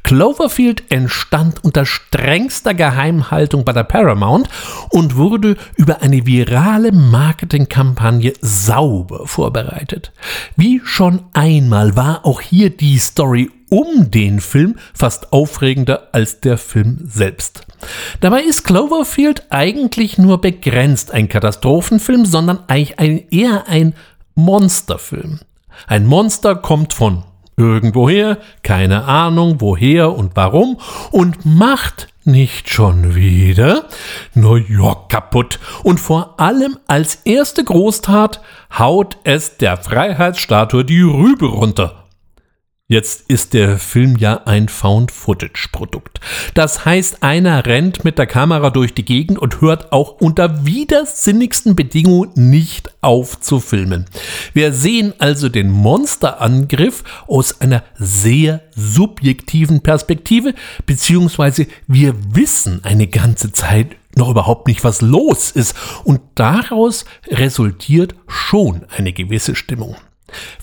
Cloverfield entstand unter strengster Geheimhaltung bei der Paramount und wurde über eine virale Marketingkampagne sauber vorbereitet. Wie schon einmal war auch hier die Story um den Film fast aufregender als der Film selbst. Dabei ist Cloverfield eigentlich nur begrenzt ein Katastrophenfilm, sondern eigentlich ein, eher ein Monsterfilm. Ein Monster kommt von irgendwoher, keine Ahnung woher und warum, und macht nicht schon wieder New York kaputt. Und vor allem als erste Großtat haut es der Freiheitsstatue die Rübe runter. Jetzt ist der Film ja ein Found-Footage-Produkt. Das heißt, einer rennt mit der Kamera durch die Gegend und hört auch unter widersinnigsten Bedingungen nicht auf zu filmen. Wir sehen also den Monsterangriff aus einer sehr subjektiven Perspektive, beziehungsweise wir wissen eine ganze Zeit noch überhaupt nicht, was los ist. Und daraus resultiert schon eine gewisse Stimmung.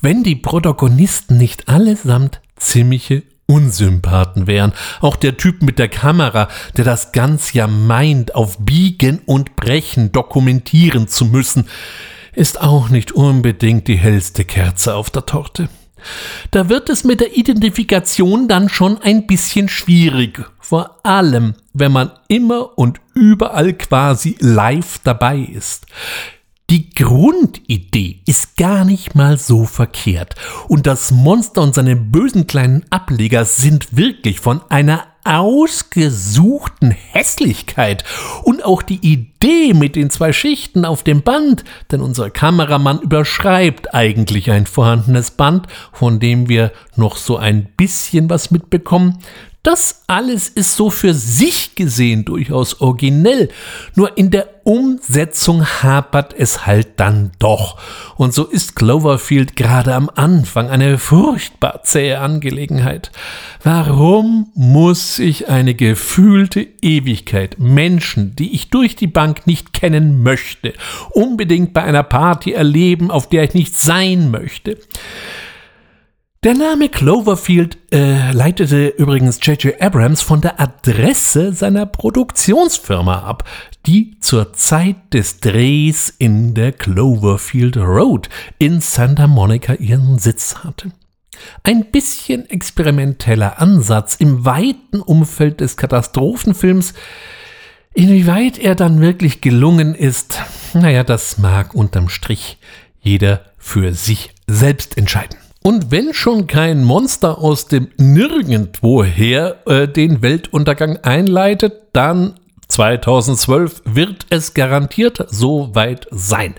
Wenn die Protagonisten nicht allesamt ziemliche Unsympathen wären. Auch der Typ mit der Kamera, der das ganz ja meint, auf Biegen und Brechen dokumentieren zu müssen, ist auch nicht unbedingt die hellste Kerze auf der Torte. Da wird es mit der Identifikation dann schon ein bisschen schwierig, vor allem wenn man immer und überall quasi live dabei ist. Die Grundidee ist gar nicht mal so verkehrt. Und das Monster und seine bösen kleinen Ableger sind wirklich von einer ausgesuchten Hässlichkeit. Und auch die Idee mit den zwei Schichten auf dem Band, denn unser Kameramann überschreibt eigentlich ein vorhandenes Band, von dem wir noch so ein bisschen was mitbekommen, das alles ist so für sich gesehen durchaus originell, nur in der Umsetzung hapert es halt dann doch. Und so ist Cloverfield gerade am Anfang eine furchtbar zähe Angelegenheit. Warum muss ich eine gefühlte Ewigkeit Menschen, die ich durch die Bank nicht kennen möchte, unbedingt bei einer Party erleben, auf der ich nicht sein möchte? Der Name Cloverfield äh, leitete übrigens J.J. Abrams von der Adresse seiner Produktionsfirma ab, die zur Zeit des Drehs in der Cloverfield Road in Santa Monica ihren Sitz hatte. Ein bisschen experimenteller Ansatz im weiten Umfeld des Katastrophenfilms. Inwieweit er dann wirklich gelungen ist, naja, das mag unterm Strich jeder für sich selbst entscheiden. Und wenn schon kein Monster aus dem Nirgendwoher äh, den Weltuntergang einleitet, dann 2012 wird es garantiert soweit sein.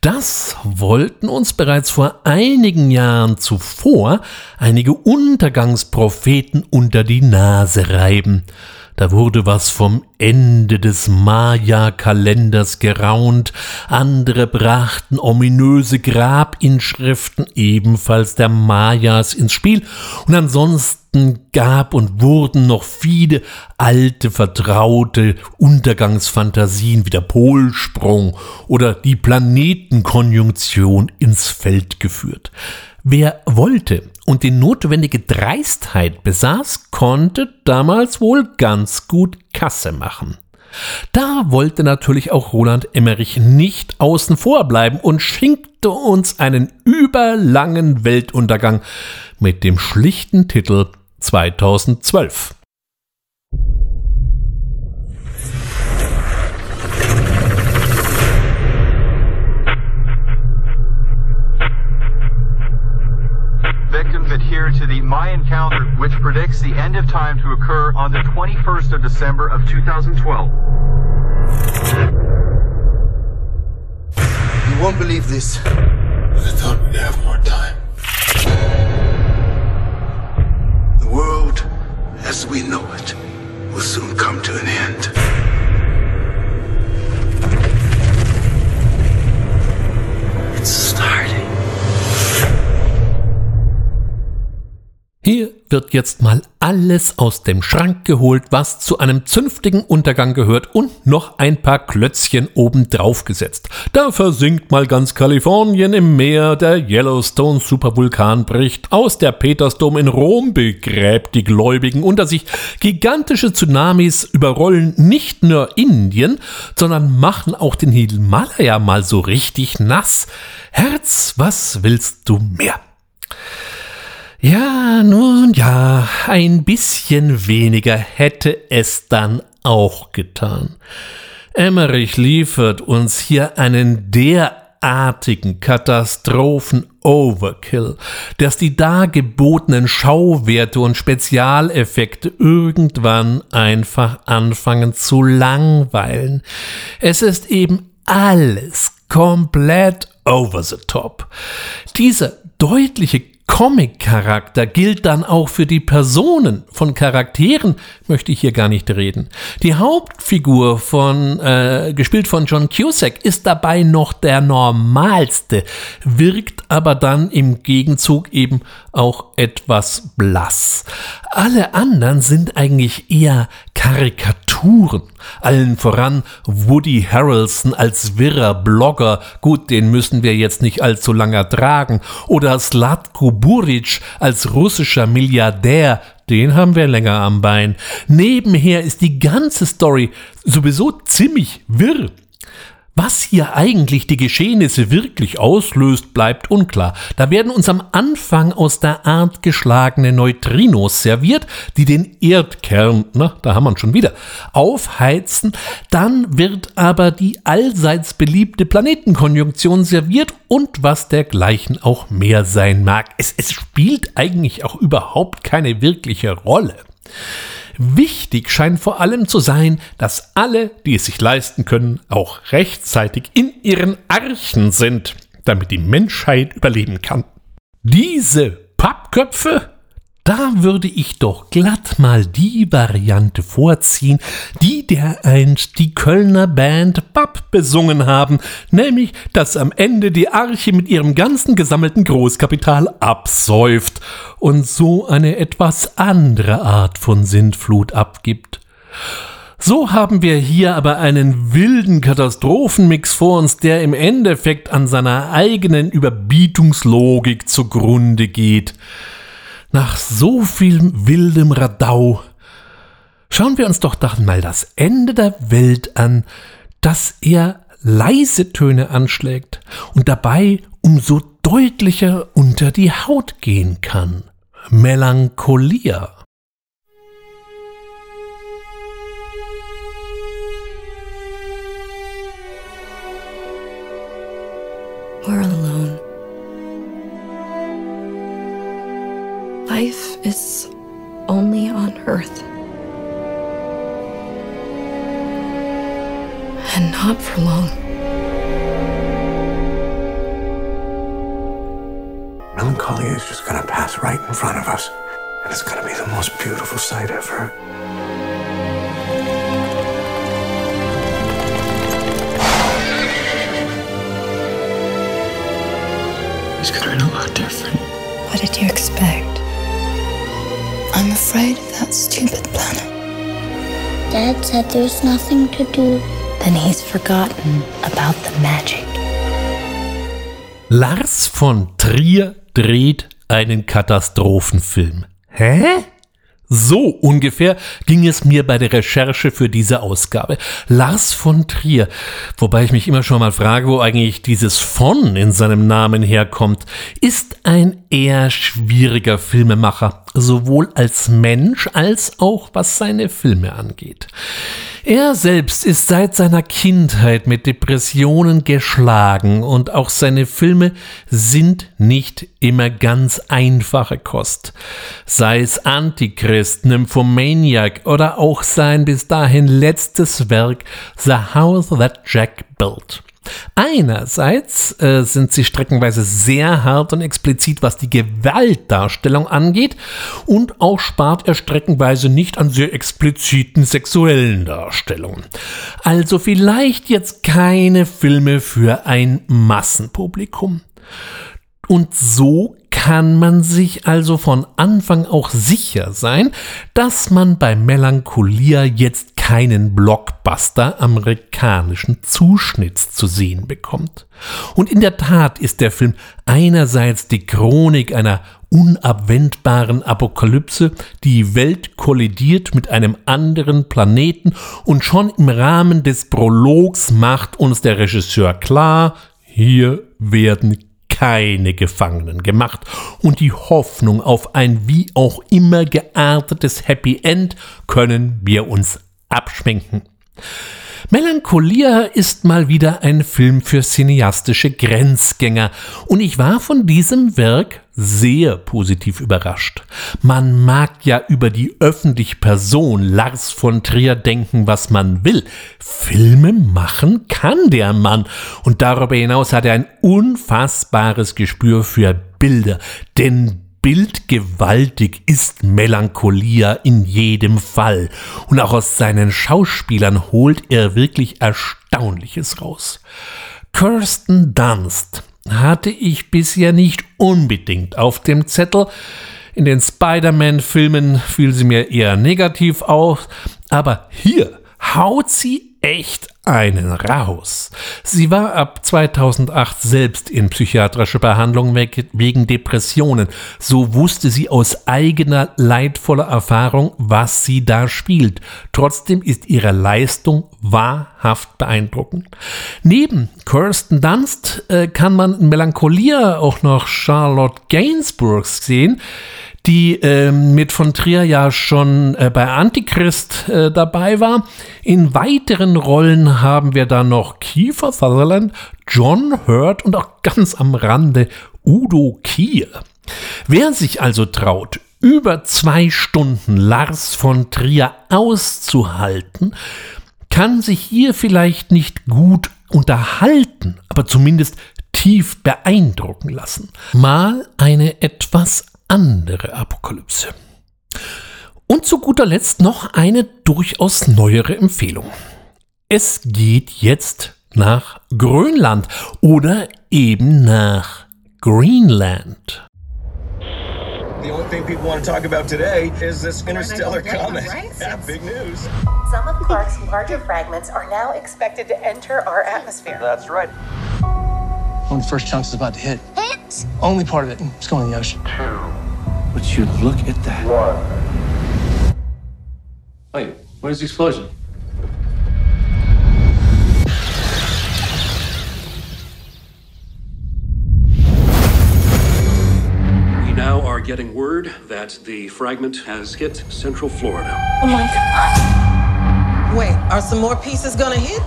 Das wollten uns bereits vor einigen Jahren zuvor einige Untergangspropheten unter die Nase reiben. Da wurde was vom Ende des Maya-Kalenders geraunt, andere brachten ominöse Grabinschriften ebenfalls der Mayas ins Spiel und ansonsten gab und wurden noch viele alte, vertraute Untergangsfantasien wie der Polsprung oder die Planetenkonjunktion ins Feld geführt. Wer wollte und die notwendige Dreistheit besaß, konnte damals wohl ganz gut Kasse machen. Da wollte natürlich auch Roland Emmerich nicht außen vor bleiben und schinkte uns einen überlangen Weltuntergang mit dem schlichten Titel 2012. Adhere to the Mayan calendar, which predicts the end of time to occur on the 21st of December of 2012. You won't believe this. I thought we'd have more time. The world, as we know it, will soon come to an end. It's Hier wird jetzt mal alles aus dem Schrank geholt, was zu einem zünftigen Untergang gehört und noch ein paar Klötzchen obendrauf gesetzt. Da versinkt mal ganz Kalifornien im Meer, der Yellowstone Supervulkan bricht aus, der Petersdom in Rom begräbt die Gläubigen unter sich, gigantische Tsunamis überrollen nicht nur Indien, sondern machen auch den Himalaya mal so richtig nass. Herz, was willst du mehr? Ja, nun ja, ein bisschen weniger hätte es dann auch getan. Emmerich liefert uns hier einen derartigen Katastrophen-Overkill, dass die dargebotenen Schauwerte und Spezialeffekte irgendwann einfach anfangen zu langweilen. Es ist eben alles komplett over the top. Dieser deutliche Comic-Charakter gilt dann auch für die Personen. Von Charakteren möchte ich hier gar nicht reden. Die Hauptfigur von, äh, gespielt von John Cusack, ist dabei noch der normalste, wirkt aber dann im Gegenzug eben auch etwas blass. Alle anderen sind eigentlich eher Karikaturen. Allen voran Woody Harrelson als wirrer Blogger, gut, den müssen wir jetzt nicht allzu lange tragen, oder Slatko Buric als russischer Milliardär, den haben wir länger am Bein. Nebenher ist die ganze Story sowieso ziemlich wirr. Was hier eigentlich die Geschehnisse wirklich auslöst, bleibt unklar. Da werden uns am Anfang aus der Art geschlagene Neutrinos serviert, die den Erdkern, na, da haben wir schon wieder, aufheizen. Dann wird aber die allseits beliebte Planetenkonjunktion serviert und was dergleichen auch mehr sein mag. Es, es spielt eigentlich auch überhaupt keine wirkliche Rolle. Wichtig scheint vor allem zu sein, dass alle, die es sich leisten können, auch rechtzeitig in ihren Archen sind, damit die Menschheit überleben kann. Diese Pappköpfe da würde ich doch glatt mal die Variante vorziehen, die dereinst die Kölner Band Bab besungen haben, nämlich, dass am Ende die Arche mit ihrem ganzen gesammelten Großkapital absäuft und so eine etwas andere Art von Sintflut abgibt. So haben wir hier aber einen wilden Katastrophenmix vor uns, der im Endeffekt an seiner eigenen Überbietungslogik zugrunde geht nach so viel wildem Radau. Schauen wir uns doch dann mal das Ende der Welt an, das er leise Töne anschlägt und dabei umso deutlicher unter die Haut gehen kann. Melancholia. We're alone. Life is only on Earth. And not for long. Melancholy is just gonna pass right in front of us. And it's gonna be the most beautiful sight ever. It's gonna end a lot different. What did you expect? I'm afraid of that stupid planet. Dad said there's nothing to do. Then he's forgotten about the magic. Lars von Trier dreht einen Katastrophenfilm. Hä? So ungefähr ging es mir bei der Recherche für diese Ausgabe. Lars von Trier, wobei ich mich immer schon mal frage, wo eigentlich dieses von in seinem Namen herkommt, ist ein eher schwieriger Filmemacher, sowohl als Mensch als auch was seine Filme angeht. Er selbst ist seit seiner Kindheit mit Depressionen geschlagen und auch seine Filme sind nicht immer ganz einfache Kost. Sei es Antichrist, Nymphomaniac oder auch sein bis dahin letztes Werk The House That Jack Built. Einerseits äh, sind sie streckenweise sehr hart und explizit, was die Gewaltdarstellung angeht, und auch spart er streckenweise nicht an sehr expliziten sexuellen Darstellungen. Also vielleicht jetzt keine Filme für ein Massenpublikum. Und so kann man sich also von Anfang auch sicher sein, dass man bei Melancholia jetzt keinen Blockbuster amerikanischen Zuschnitts zu sehen bekommt. Und in der Tat ist der Film einerseits die Chronik einer unabwendbaren Apokalypse, die Welt kollidiert mit einem anderen Planeten und schon im Rahmen des Prologs macht uns der Regisseur klar, hier werden keine Gefangenen gemacht und die Hoffnung auf ein wie auch immer geartetes Happy End können wir uns abschminken. Melancholia ist mal wieder ein Film für cineastische Grenzgänger und ich war von diesem Werk sehr positiv überrascht. Man mag ja über die öffentliche Person Lars von Trier denken, was man will. Filme machen kann der Mann und darüber hinaus hat er ein unfassbares Gespür für Bilder, denn bildgewaltig ist Melancholia in jedem Fall. Und auch aus seinen Schauspielern holt er wirklich Erstaunliches raus. Kirsten Dunst hatte ich bisher nicht unbedingt auf dem Zettel. In den Spider-Man-Filmen fiel sie mir eher negativ auf, aber hier haut sie echt einen raus. Sie war ab 2008 selbst in psychiatrischer Behandlung wegen Depressionen. So wusste sie aus eigener leidvoller Erfahrung, was sie da spielt. Trotzdem ist ihre Leistung wahrhaft beeindruckend. Neben Kirsten Dunst äh, kann man in Melancholia auch noch Charlotte Gainsbourg sehen die äh, mit von Trier ja schon äh, bei Antichrist äh, dabei war. In weiteren Rollen haben wir dann noch Kiefer Sutherland, John Hurt und auch ganz am Rande Udo Kier. Wer sich also traut, über zwei Stunden Lars von Trier auszuhalten, kann sich hier vielleicht nicht gut unterhalten, aber zumindest tief beeindrucken lassen. Mal eine etwas andere Apokalypse. Und zu guter Letzt noch eine durchaus neuere Empfehlung. Es geht jetzt nach Grönland oder eben nach Greenland. The only thing people want to talk about today is this interstellar comet. Yeah, big news. Some of Clark's larger fragments are now expected to enter our atmosphere. That's right. One of the first chunks is about to hit. Hit? Only part of it. It's going in the ocean. Two. Would you look at that? One. Wait, where's the explosion? We now are getting word that the fragment has hit Central Florida. Oh my god. Wait, are some more pieces gonna hit?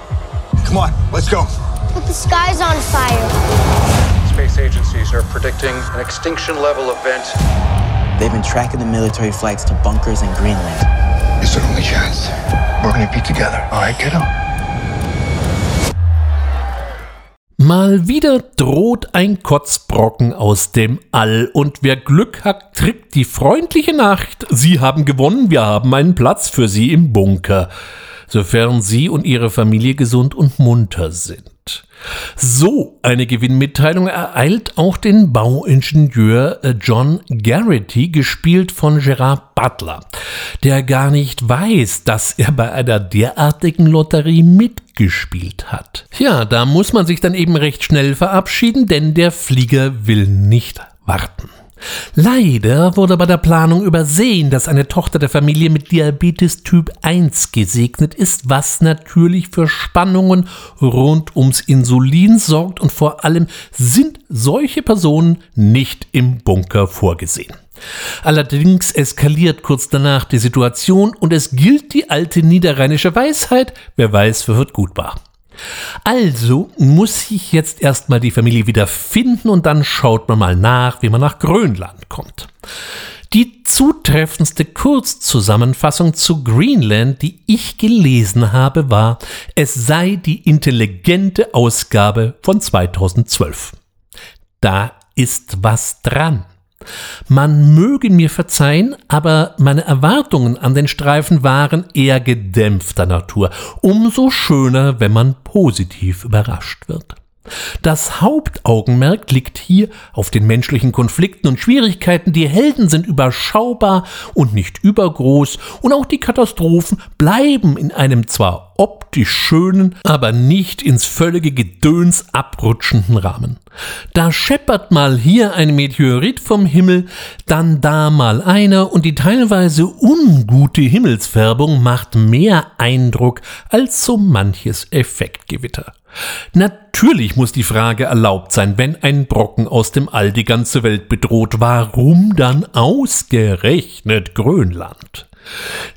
Come on, let's go. But the sky's on fire. space agencies are predicting an extinction level event. They've been tracking the military flights to bunkers in Greenland. It's our only chance. We're gonna be together, all right, kiddo? Mal wieder droht ein Kotzbrocken aus dem All und wer Glück hat, kriegt die freundliche Nacht. Sie haben gewonnen, wir haben einen Platz für Sie im Bunker, sofern Sie und Ihre Familie gesund und munter sind. So eine Gewinnmitteilung ereilt auch den Bauingenieur äh, John Garrity, gespielt von Gerard Butler, der gar nicht weiß, dass er bei einer derartigen Lotterie mitgespielt hat. Ja, da muss man sich dann eben recht schnell verabschieden, denn der Flieger will nicht warten. Leider wurde bei der Planung übersehen, dass eine Tochter der Familie mit Diabetes Typ 1 gesegnet ist, was natürlich für Spannungen rund ums Insulin sorgt und vor allem sind solche Personen nicht im Bunker vorgesehen. Allerdings eskaliert kurz danach die Situation und es gilt die alte niederrheinische Weisheit, wer weiß, wird gut war. Also muss ich jetzt erstmal die Familie wieder finden und dann schaut man mal nach, wie man nach Grönland kommt. Die zutreffendste Kurzzusammenfassung zu Greenland, die ich gelesen habe, war, es sei die intelligente Ausgabe von 2012. Da ist was dran. Man möge mir verzeihen, aber meine Erwartungen an den Streifen waren eher gedämpfter Natur. Umso schöner, wenn man positiv überrascht wird. Das Hauptaugenmerk liegt hier auf den menschlichen Konflikten und Schwierigkeiten. Die Helden sind überschaubar und nicht übergroß und auch die Katastrophen bleiben in einem zwar optisch schönen, aber nicht ins völlige Gedöns abrutschenden Rahmen. Da scheppert mal hier ein Meteorit vom Himmel, dann da mal einer und die teilweise ungute Himmelsfärbung macht mehr Eindruck als so manches Effektgewitter. Natürlich muss die Frage erlaubt sein, wenn ein Brocken aus dem All die ganze Welt bedroht, warum dann ausgerechnet Grönland?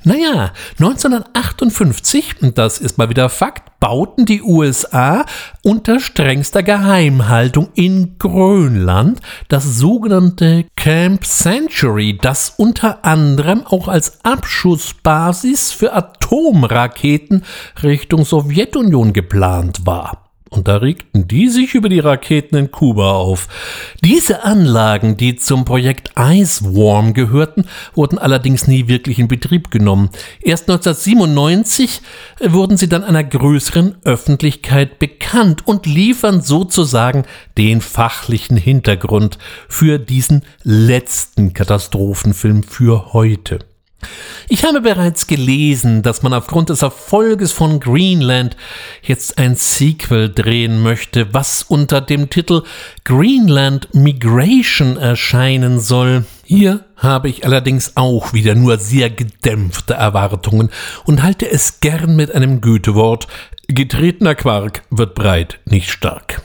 Naja, 1958, und das ist mal wieder Fakt, bauten die USA unter strengster Geheimhaltung in Grönland das sogenannte Camp Century, das unter anderem auch als Abschussbasis für Atomraketen Richtung Sowjetunion geplant war. Und da regten die sich über die Raketen in Kuba auf. Diese Anlagen, die zum Projekt Iceworm gehörten, wurden allerdings nie wirklich in Betrieb genommen. Erst 1997 wurden sie dann einer größeren Öffentlichkeit bekannt und liefern sozusagen den fachlichen Hintergrund für diesen letzten Katastrophenfilm für heute. Ich habe bereits gelesen, dass man aufgrund des Erfolges von Greenland jetzt ein Sequel drehen möchte, was unter dem Titel Greenland Migration erscheinen soll. Hier habe ich allerdings auch wieder nur sehr gedämpfte Erwartungen und halte es gern mit einem Gütewort. Getretener Quark wird breit, nicht stark.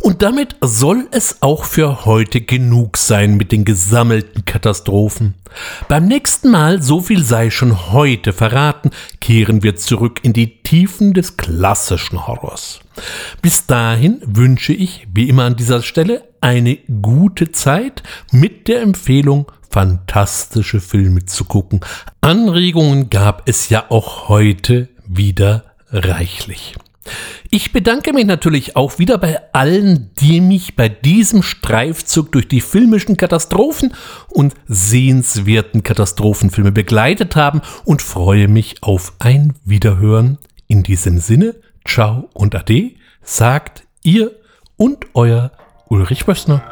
Und damit soll es auch für heute genug sein mit den gesammelten Katastrophen. Beim nächsten Mal, so viel sei schon heute verraten, kehren wir zurück in die Tiefen des klassischen Horrors. Bis dahin wünsche ich, wie immer an dieser Stelle, eine gute Zeit mit der Empfehlung, fantastische Filme zu gucken. Anregungen gab es ja auch heute wieder reichlich. Ich bedanke mich natürlich auch wieder bei allen, die mich bei diesem Streifzug durch die filmischen Katastrophen und sehenswerten Katastrophenfilme begleitet haben und freue mich auf ein Wiederhören. In diesem Sinne, ciao und ade, sagt ihr und euer Ulrich Wössner.